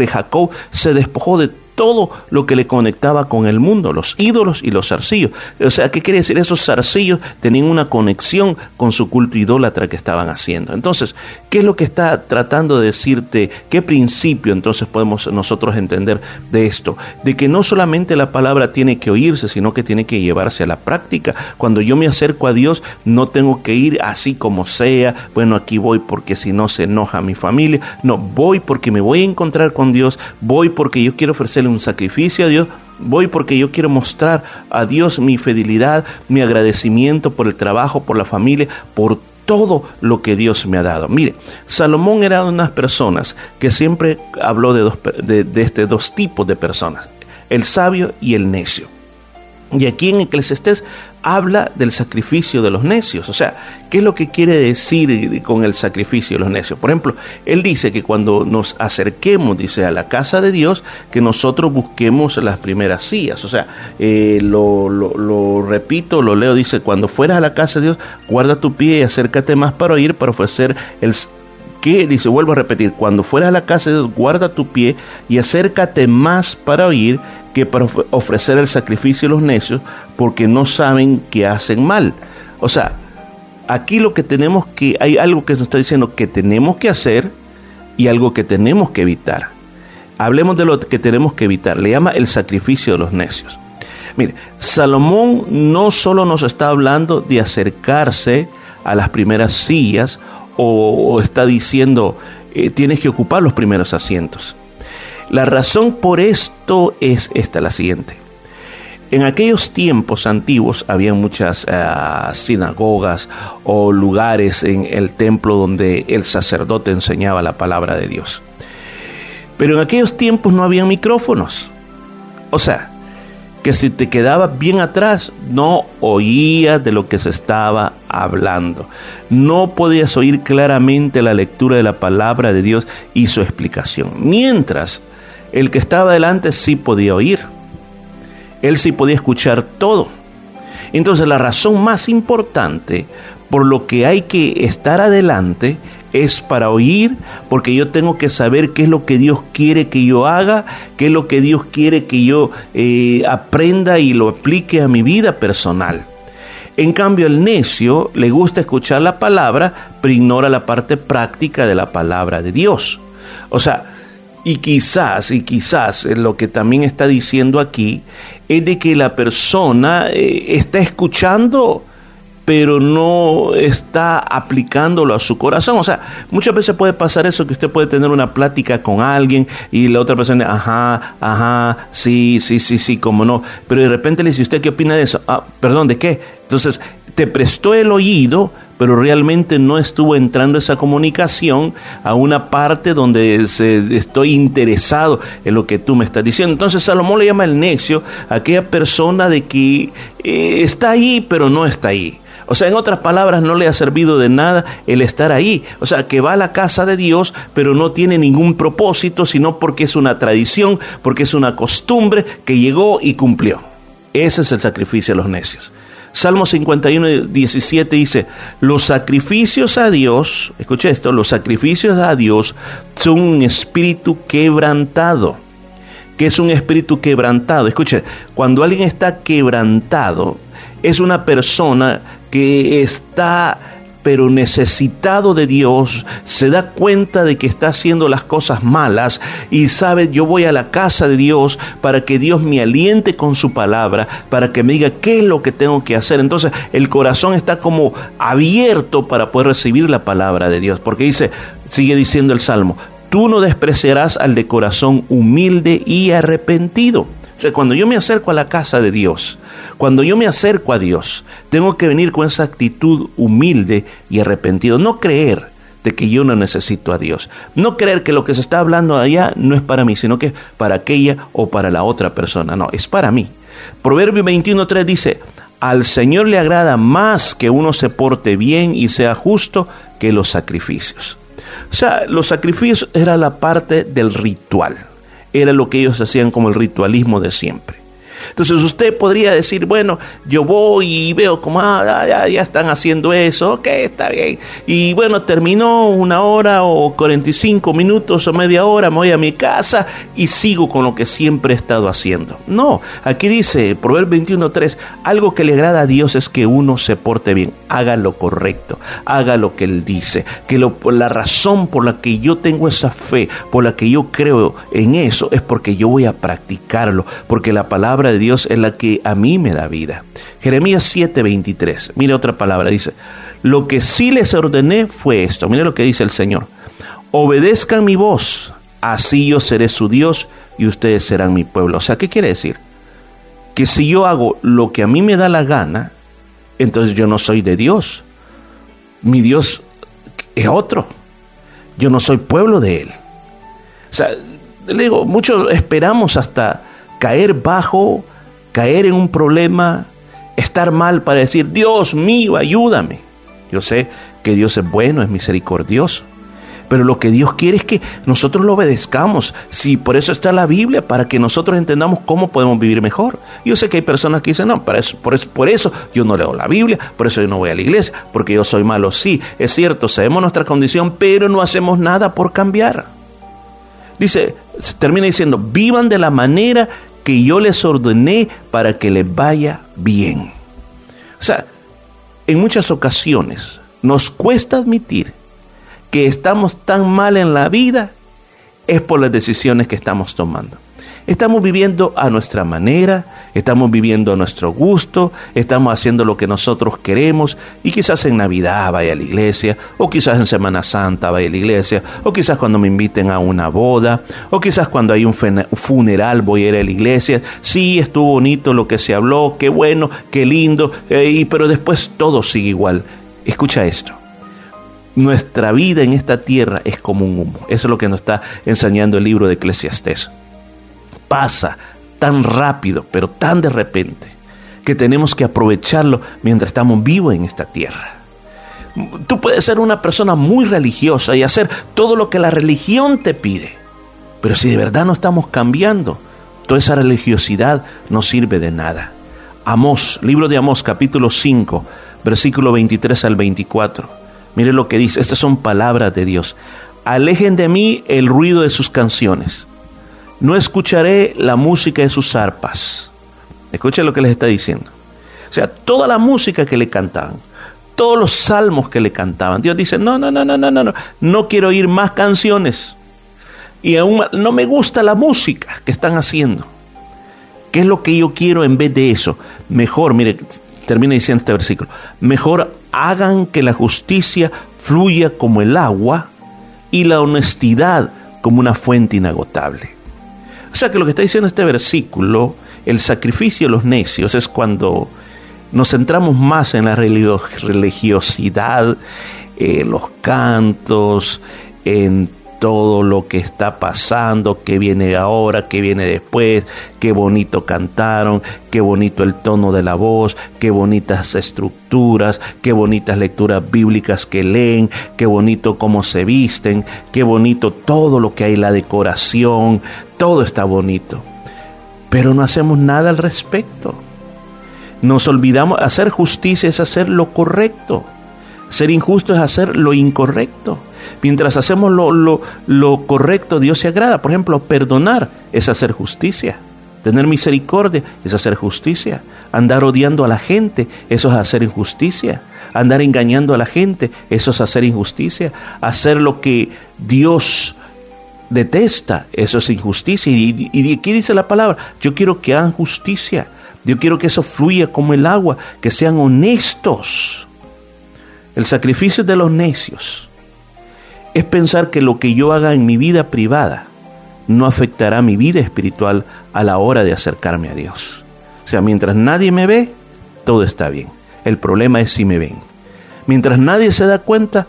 Jacob se despojó de todo lo que le conectaba con el mundo, los ídolos y los zarcillos. O sea, ¿qué quiere decir? Esos zarcillos tenían una conexión con su culto idólatra que estaban haciendo. Entonces, ¿qué es lo que está tratando de decirte? ¿Qué principio entonces podemos nosotros entender de esto? De que no solamente la palabra tiene que oírse, sino que tiene que llevarse a la práctica. Cuando yo me acerco a Dios, no tengo que ir así como sea, bueno, aquí voy porque si no se enoja mi familia. No, voy porque me voy a encontrar con Dios, voy porque yo quiero ofrecerle un sacrificio a Dios, voy porque yo quiero mostrar a Dios mi fidelidad, mi agradecimiento por el trabajo, por la familia, por todo lo que Dios me ha dado. Mire, Salomón era de las personas que siempre habló de, dos, de este dos tipos de personas, el sabio y el necio. Y aquí en Eclesiastés habla del sacrificio de los necios. O sea, ¿qué es lo que quiere decir con el sacrificio de los necios? Por ejemplo, él dice que cuando nos acerquemos, dice, a la casa de Dios, que nosotros busquemos las primeras sillas. O sea, eh, lo, lo, repito, lo leo, dice, cuando fueras a la casa de Dios, guarda tu pie y acércate más para oír, para ofrecer el que dice, vuelvo a repetir, cuando fueras a la casa de Dios, guarda tu pie y acércate más para oír que para ofrecer el sacrificio a los necios, porque no saben que hacen mal. O sea, aquí lo que tenemos que, hay algo que nos está diciendo que tenemos que hacer y algo que tenemos que evitar. Hablemos de lo que tenemos que evitar. Le llama el sacrificio de los necios. Mire, Salomón no solo nos está hablando de acercarse a las primeras sillas o, está diciendo eh, tienes que ocupar los primeros asientos. La razón por esto es esta, la siguiente. En aquellos tiempos antiguos había muchas uh, sinagogas o lugares en el templo donde el sacerdote enseñaba la palabra de Dios. Pero en aquellos tiempos no había micrófonos. O sea, que si te quedabas bien atrás, no oías de lo que se estaba hablando. No podías oír claramente la lectura de la palabra de Dios y su explicación. Mientras el que estaba delante sí podía oír. Él sí podía escuchar todo. Entonces la razón más importante por lo que hay que estar adelante es para oír, porque yo tengo que saber qué es lo que Dios quiere que yo haga, qué es lo que Dios quiere que yo eh, aprenda y lo aplique a mi vida personal. En cambio, el necio le gusta escuchar la palabra, pero ignora la parte práctica de la palabra de Dios. O sea, y quizás, y quizás lo que también está diciendo aquí es de que la persona eh, está escuchando, pero no está aplicándolo a su corazón. O sea, muchas veces puede pasar eso, que usted puede tener una plática con alguien y la otra persona, ajá, ajá, sí, sí, sí, sí, como no. Pero de repente le dice, ¿usted qué opina de eso? Ah, perdón, ¿de qué? Entonces, te prestó el oído, pero realmente no estuvo entrando esa comunicación a una parte donde se, estoy interesado en lo que tú me estás diciendo. Entonces Salomón le llama el necio a aquella persona de que eh, está ahí, pero no está ahí. O sea, en otras palabras, no le ha servido de nada el estar ahí. O sea, que va a la casa de Dios, pero no tiene ningún propósito, sino porque es una tradición, porque es una costumbre que llegó y cumplió. Ese es el sacrificio de los necios. Salmo 51, 17 dice, los sacrificios a Dios, escuche esto, los sacrificios a Dios son un espíritu quebrantado. ¿Qué es un espíritu quebrantado? Escuche, cuando alguien está quebrantado, es una persona que está pero necesitado de Dios, se da cuenta de que está haciendo las cosas malas y sabe, yo voy a la casa de Dios para que Dios me aliente con su palabra, para que me diga qué es lo que tengo que hacer. Entonces el corazón está como abierto para poder recibir la palabra de Dios, porque dice, sigue diciendo el Salmo, tú no despreciarás al de corazón humilde y arrepentido. Cuando yo me acerco a la casa de Dios, cuando yo me acerco a Dios, tengo que venir con esa actitud humilde y arrepentido. No creer de que yo no necesito a Dios. No creer que lo que se está hablando allá no es para mí, sino que es para aquella o para la otra persona. No, es para mí. Proverbio 21.3 dice, al Señor le agrada más que uno se porte bien y sea justo que los sacrificios. O sea, los sacrificios era la parte del ritual era lo que ellos hacían como el ritualismo de siempre. Entonces usted podría decir, bueno, yo voy y veo como, ah, ya, ya están haciendo eso, ok, está bien. Y bueno, terminó una hora o 45 minutos o media hora, me voy a mi casa y sigo con lo que siempre he estado haciendo. No, aquí dice, Proverbio 21.3, algo que le agrada a Dios es que uno se porte bien, haga lo correcto, haga lo que Él dice, que lo, la razón por la que yo tengo esa fe, por la que yo creo en eso, es porque yo voy a practicarlo, porque la palabra de Dios es la que a mí me da vida. Jeremías 7:23, mire otra palabra, dice, lo que sí les ordené fue esto, mire lo que dice el Señor, obedezcan mi voz, así yo seré su Dios y ustedes serán mi pueblo. O sea, ¿qué quiere decir? Que si yo hago lo que a mí me da la gana, entonces yo no soy de Dios. Mi Dios es otro. Yo no soy pueblo de Él. O sea, le digo, muchos esperamos hasta caer bajo, caer en un problema, estar mal para decir, Dios mío, ayúdame. Yo sé que Dios es bueno, es misericordioso. Pero lo que Dios quiere es que nosotros lo obedezcamos. Sí, por eso está la Biblia, para que nosotros entendamos cómo podemos vivir mejor. Yo sé que hay personas que dicen, no, eso, por eso, por eso yo no leo la Biblia, por eso yo no voy a la iglesia, porque yo soy malo. Sí, es cierto, sabemos nuestra condición, pero no hacemos nada por cambiar. Dice, termina diciendo, vivan de la manera que yo les ordené para que les vaya bien. O sea, en muchas ocasiones nos cuesta admitir que estamos tan mal en la vida es por las decisiones que estamos tomando. Estamos viviendo a nuestra manera, estamos viviendo a nuestro gusto, estamos haciendo lo que nosotros queremos y quizás en Navidad vaya a la iglesia, o quizás en Semana Santa vaya a la iglesia, o quizás cuando me inviten a una boda, o quizás cuando hay un funeral voy a ir a la iglesia. Sí, estuvo bonito lo que se habló, qué bueno, qué lindo, eh, pero después todo sigue igual. Escucha esto nuestra vida en esta tierra es como un humo. Eso es lo que nos está enseñando el libro de Eclesiastés. Pasa tan rápido, pero tan de repente, que tenemos que aprovecharlo mientras estamos vivos en esta tierra. Tú puedes ser una persona muy religiosa y hacer todo lo que la religión te pide, pero si de verdad no estamos cambiando, toda esa religiosidad no sirve de nada. Amós, libro de Amós, capítulo 5, versículo 23 al 24. Mire lo que dice, estas son palabras de Dios. Alejen de mí el ruido de sus canciones. No escucharé la música de sus arpas. Escuchen lo que les está diciendo. O sea, toda la música que le cantaban, todos los salmos que le cantaban. Dios dice, no, no, no, no, no, no, no, no quiero oír más canciones. Y aún no me gusta la música que están haciendo. ¿Qué es lo que yo quiero en vez de eso? Mejor, mire, termina diciendo este versículo, mejor hagan que la justicia fluya como el agua y la honestidad como una fuente inagotable. O sea que lo que está diciendo este versículo, el sacrificio de los necios es cuando nos centramos más en la religiosidad, en los cantos, en todo lo que está pasando, qué viene ahora, qué viene después, qué bonito cantaron, qué bonito el tono de la voz, qué bonitas estructuras, qué bonitas lecturas bíblicas que leen, qué bonito cómo se visten, qué bonito todo lo que hay, la decoración, todo está bonito. Pero no hacemos nada al respecto. Nos olvidamos, hacer justicia es hacer lo correcto. Ser injusto es hacer lo incorrecto. Mientras hacemos lo, lo, lo, correcto, Dios se agrada. Por ejemplo, perdonar es hacer justicia. Tener misericordia es hacer justicia. Andar odiando a la gente, eso es hacer injusticia. andar engañando a la gente, eso es hacer injusticia. Hacer lo que Dios detesta, eso es injusticia. Y, y aquí dice la palabra, yo quiero que hagan justicia, yo quiero que eso fluya como el agua, que sean honestos. El sacrificio de los necios es pensar que lo que yo haga en mi vida privada no afectará mi vida espiritual a la hora de acercarme a Dios. O sea, mientras nadie me ve, todo está bien. El problema es si me ven. Mientras nadie se da cuenta,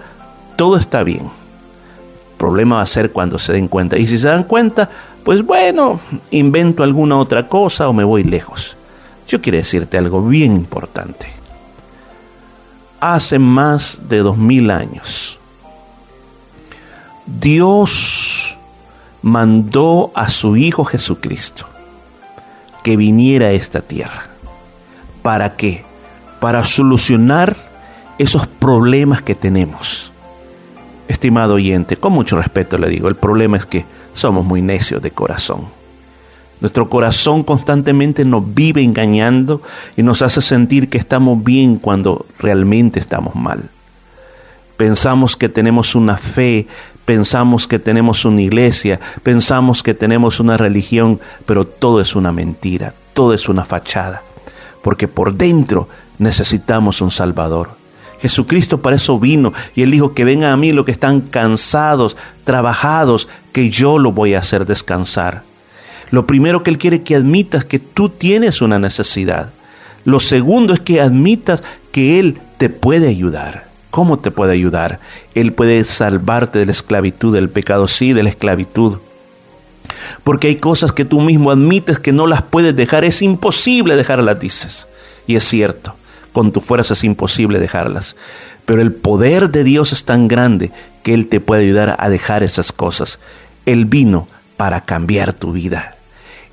todo está bien. El problema va a ser cuando se den cuenta. Y si se dan cuenta, pues bueno, invento alguna otra cosa o me voy lejos. Yo quiero decirte algo bien importante. Hace más de dos mil años, Dios mandó a su Hijo Jesucristo que viniera a esta tierra. ¿Para qué? Para solucionar esos problemas que tenemos. Estimado oyente, con mucho respeto le digo, el problema es que somos muy necios de corazón. Nuestro corazón constantemente nos vive engañando y nos hace sentir que estamos bien cuando realmente estamos mal. Pensamos que tenemos una fe, pensamos que tenemos una iglesia, pensamos que tenemos una religión, pero todo es una mentira, todo es una fachada, porque por dentro necesitamos un Salvador. Jesucristo para eso vino y él dijo que vengan a mí los que están cansados, trabajados, que yo lo voy a hacer descansar. Lo primero que Él quiere que admitas que tú tienes una necesidad. Lo segundo es que admitas que Él te puede ayudar. ¿Cómo te puede ayudar? Él puede salvarte de la esclavitud, del pecado, sí, de la esclavitud. Porque hay cosas que tú mismo admites que no las puedes dejar. Es imposible dejarlas, dices. Y es cierto, con tu fuerza es imposible dejarlas. Pero el poder de Dios es tan grande que Él te puede ayudar a dejar esas cosas. Él vino para cambiar tu vida.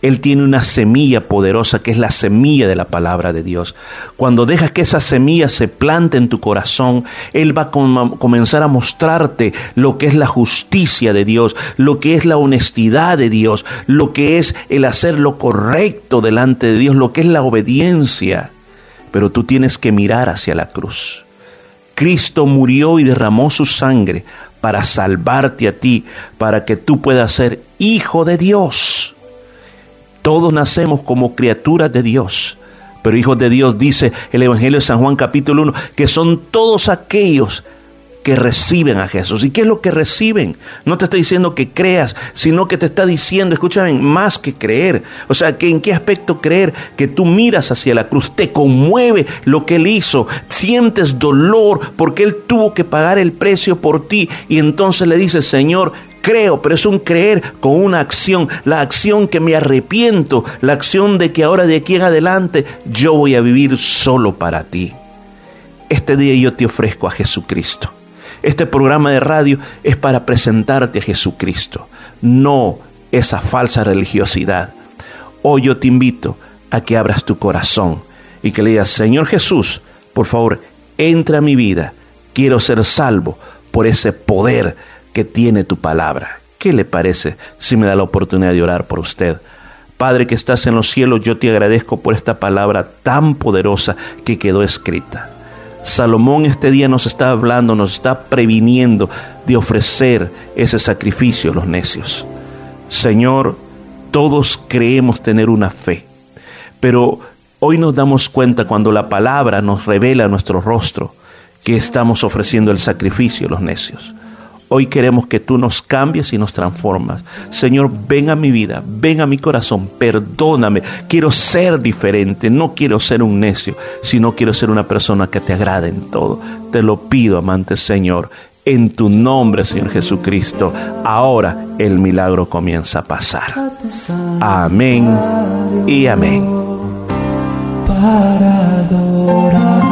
Él tiene una semilla poderosa que es la semilla de la palabra de Dios. Cuando dejas que esa semilla se plante en tu corazón, Él va a com comenzar a mostrarte lo que es la justicia de Dios, lo que es la honestidad de Dios, lo que es el hacer lo correcto delante de Dios, lo que es la obediencia. Pero tú tienes que mirar hacia la cruz. Cristo murió y derramó su sangre para salvarte a ti, para que tú puedas ser hijo de Dios. Todos nacemos como criaturas de Dios. Pero hijos de Dios dice el Evangelio de San Juan capítulo 1 que son todos aquellos que reciben a Jesús. ¿Y qué es lo que reciben? No te está diciendo que creas, sino que te está diciendo, escúchame, más que creer. O sea, que en qué aspecto creer que tú miras hacia la cruz, te conmueve lo que Él hizo, sientes dolor porque Él tuvo que pagar el precio por ti y entonces le dices, Señor, creo, pero es un creer con una acción, la acción que me arrepiento, la acción de que ahora de aquí en adelante yo voy a vivir solo para ti. Este día yo te ofrezco a Jesucristo. Este programa de radio es para presentarte a Jesucristo, no esa falsa religiosidad. Hoy yo te invito a que abras tu corazón y que le digas, Señor Jesús, por favor, entra a mi vida. Quiero ser salvo por ese poder que tiene tu palabra. ¿Qué le parece si me da la oportunidad de orar por usted? Padre que estás en los cielos, yo te agradezco por esta palabra tan poderosa que quedó escrita. Salomón este día nos está hablando, nos está previniendo de ofrecer ese sacrificio a los necios. Señor, todos creemos tener una fe, pero hoy nos damos cuenta cuando la palabra nos revela nuestro rostro que estamos ofreciendo el sacrificio a los necios. Hoy queremos que tú nos cambies y nos transformas. Señor, ven a mi vida, ven a mi corazón, perdóname. Quiero ser diferente, no quiero ser un necio, sino quiero ser una persona que te agrade en todo. Te lo pido, amante Señor, en tu nombre, Señor Jesucristo. Ahora el milagro comienza a pasar. Amén y amén. Para adorar.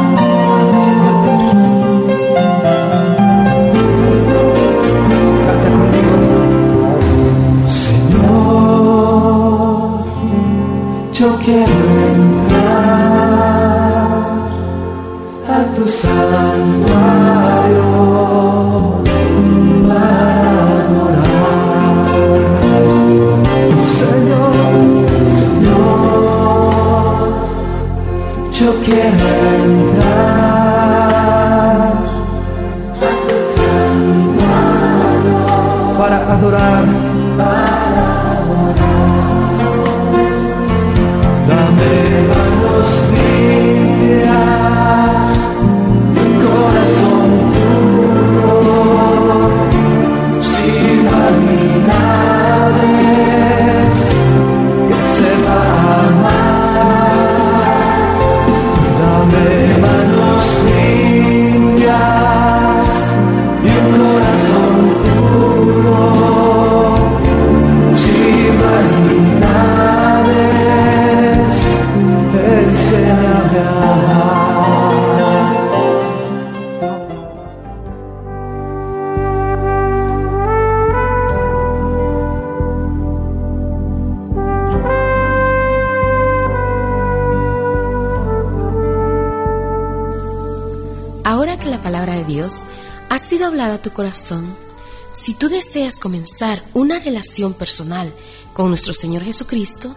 Personal con nuestro Señor Jesucristo,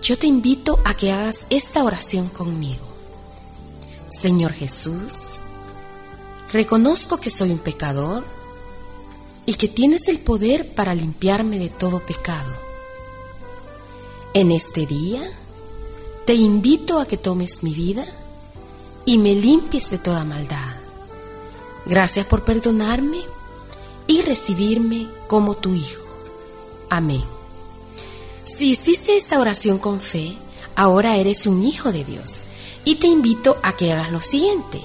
yo te invito a que hagas esta oración conmigo. Señor Jesús, reconozco que soy un pecador y que tienes el poder para limpiarme de todo pecado. En este día, te invito a que tomes mi vida y me limpies de toda maldad. Gracias por perdonarme y recibirme como tu hijo. Amén. Si hiciste esta oración con fe, ahora eres un hijo de Dios y te invito a que hagas lo siguiente.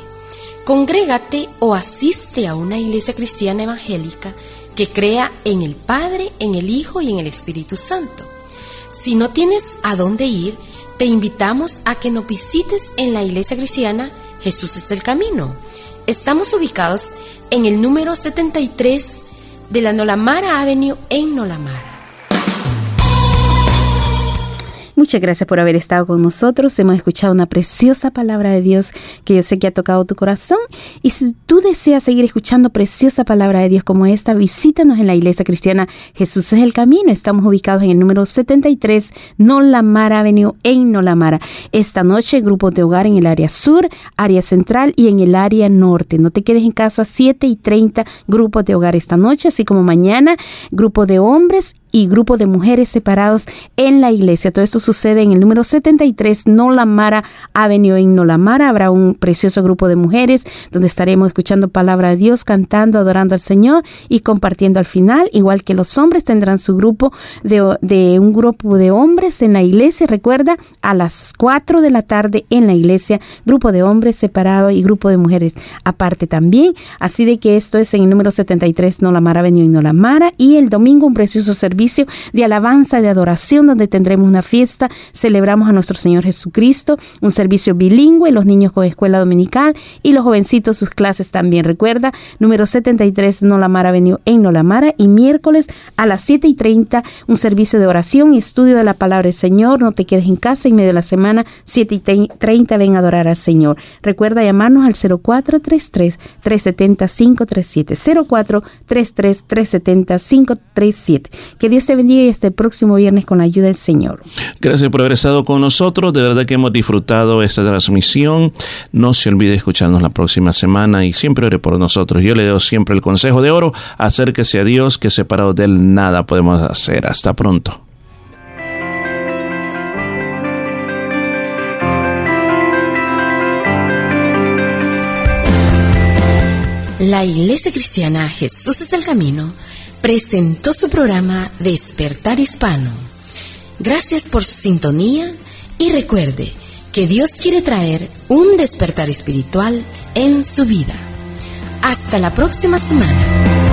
Congrégate o asiste a una iglesia cristiana evangélica que crea en el Padre, en el Hijo y en el Espíritu Santo. Si no tienes a dónde ir, te invitamos a que nos visites en la iglesia cristiana Jesús es el Camino. Estamos ubicados en el número 73 de la Nolamara Avenue en Nolamara. Muchas gracias por haber estado con nosotros. Hemos escuchado una preciosa palabra de Dios que yo sé que ha tocado tu corazón. Y si tú deseas seguir escuchando preciosa palabra de Dios como esta, visítanos en la iglesia cristiana Jesús es el Camino. Estamos ubicados en el número 73 Nolamara Avenue en Nolamara. Esta noche, grupos de hogar en el área sur, área central y en el área norte. No te quedes en casa, 7 y 30 grupos de hogar esta noche, así como mañana, grupo de hombres y grupo de mujeres separados en la iglesia. Todo esto sucede en el número 73 Nolamara Avenue en Nolamara. Habrá un precioso grupo de mujeres donde estaremos escuchando palabra de Dios, cantando, adorando al Señor y compartiendo al final. Igual que los hombres tendrán su grupo de, un grupo de hombres en la iglesia. Recuerda, a las 4 de la tarde en la iglesia, grupo de hombres separado y grupo de mujeres aparte también. Así de que esto es en el número 73 Nolamara Avenue en Nolamara. Y el domingo un precioso servicio de alabanza, de adoración, donde tendremos una fiesta. Celebramos a nuestro Señor Jesucristo, un servicio bilingüe, los niños con escuela dominical y los jovencitos sus clases también. Recuerda, número 73 Nolamara Avenue en Nolamara y miércoles a las 7 y 30 un servicio de oración y estudio de la palabra del Señor. No te quedes en casa en medio de la semana, 7 y 30 ven a adorar al Señor. Recuerda llamarnos al 0433 370 537 0433 370 537. Que Dios te bendiga y hasta el próximo viernes con la ayuda del Señor. Gracias por haber estado con nosotros. De verdad que hemos disfrutado esta transmisión. No se olvide escucharnos la próxima semana y siempre ore por nosotros. Yo le doy siempre el consejo de oro. Acérquese a Dios, que separado de Él nada podemos hacer. Hasta pronto. La Iglesia Cristiana Jesús es el Camino presentó su programa Despertar Hispano. Gracias por su sintonía y recuerde que Dios quiere traer un despertar espiritual en su vida. Hasta la próxima semana.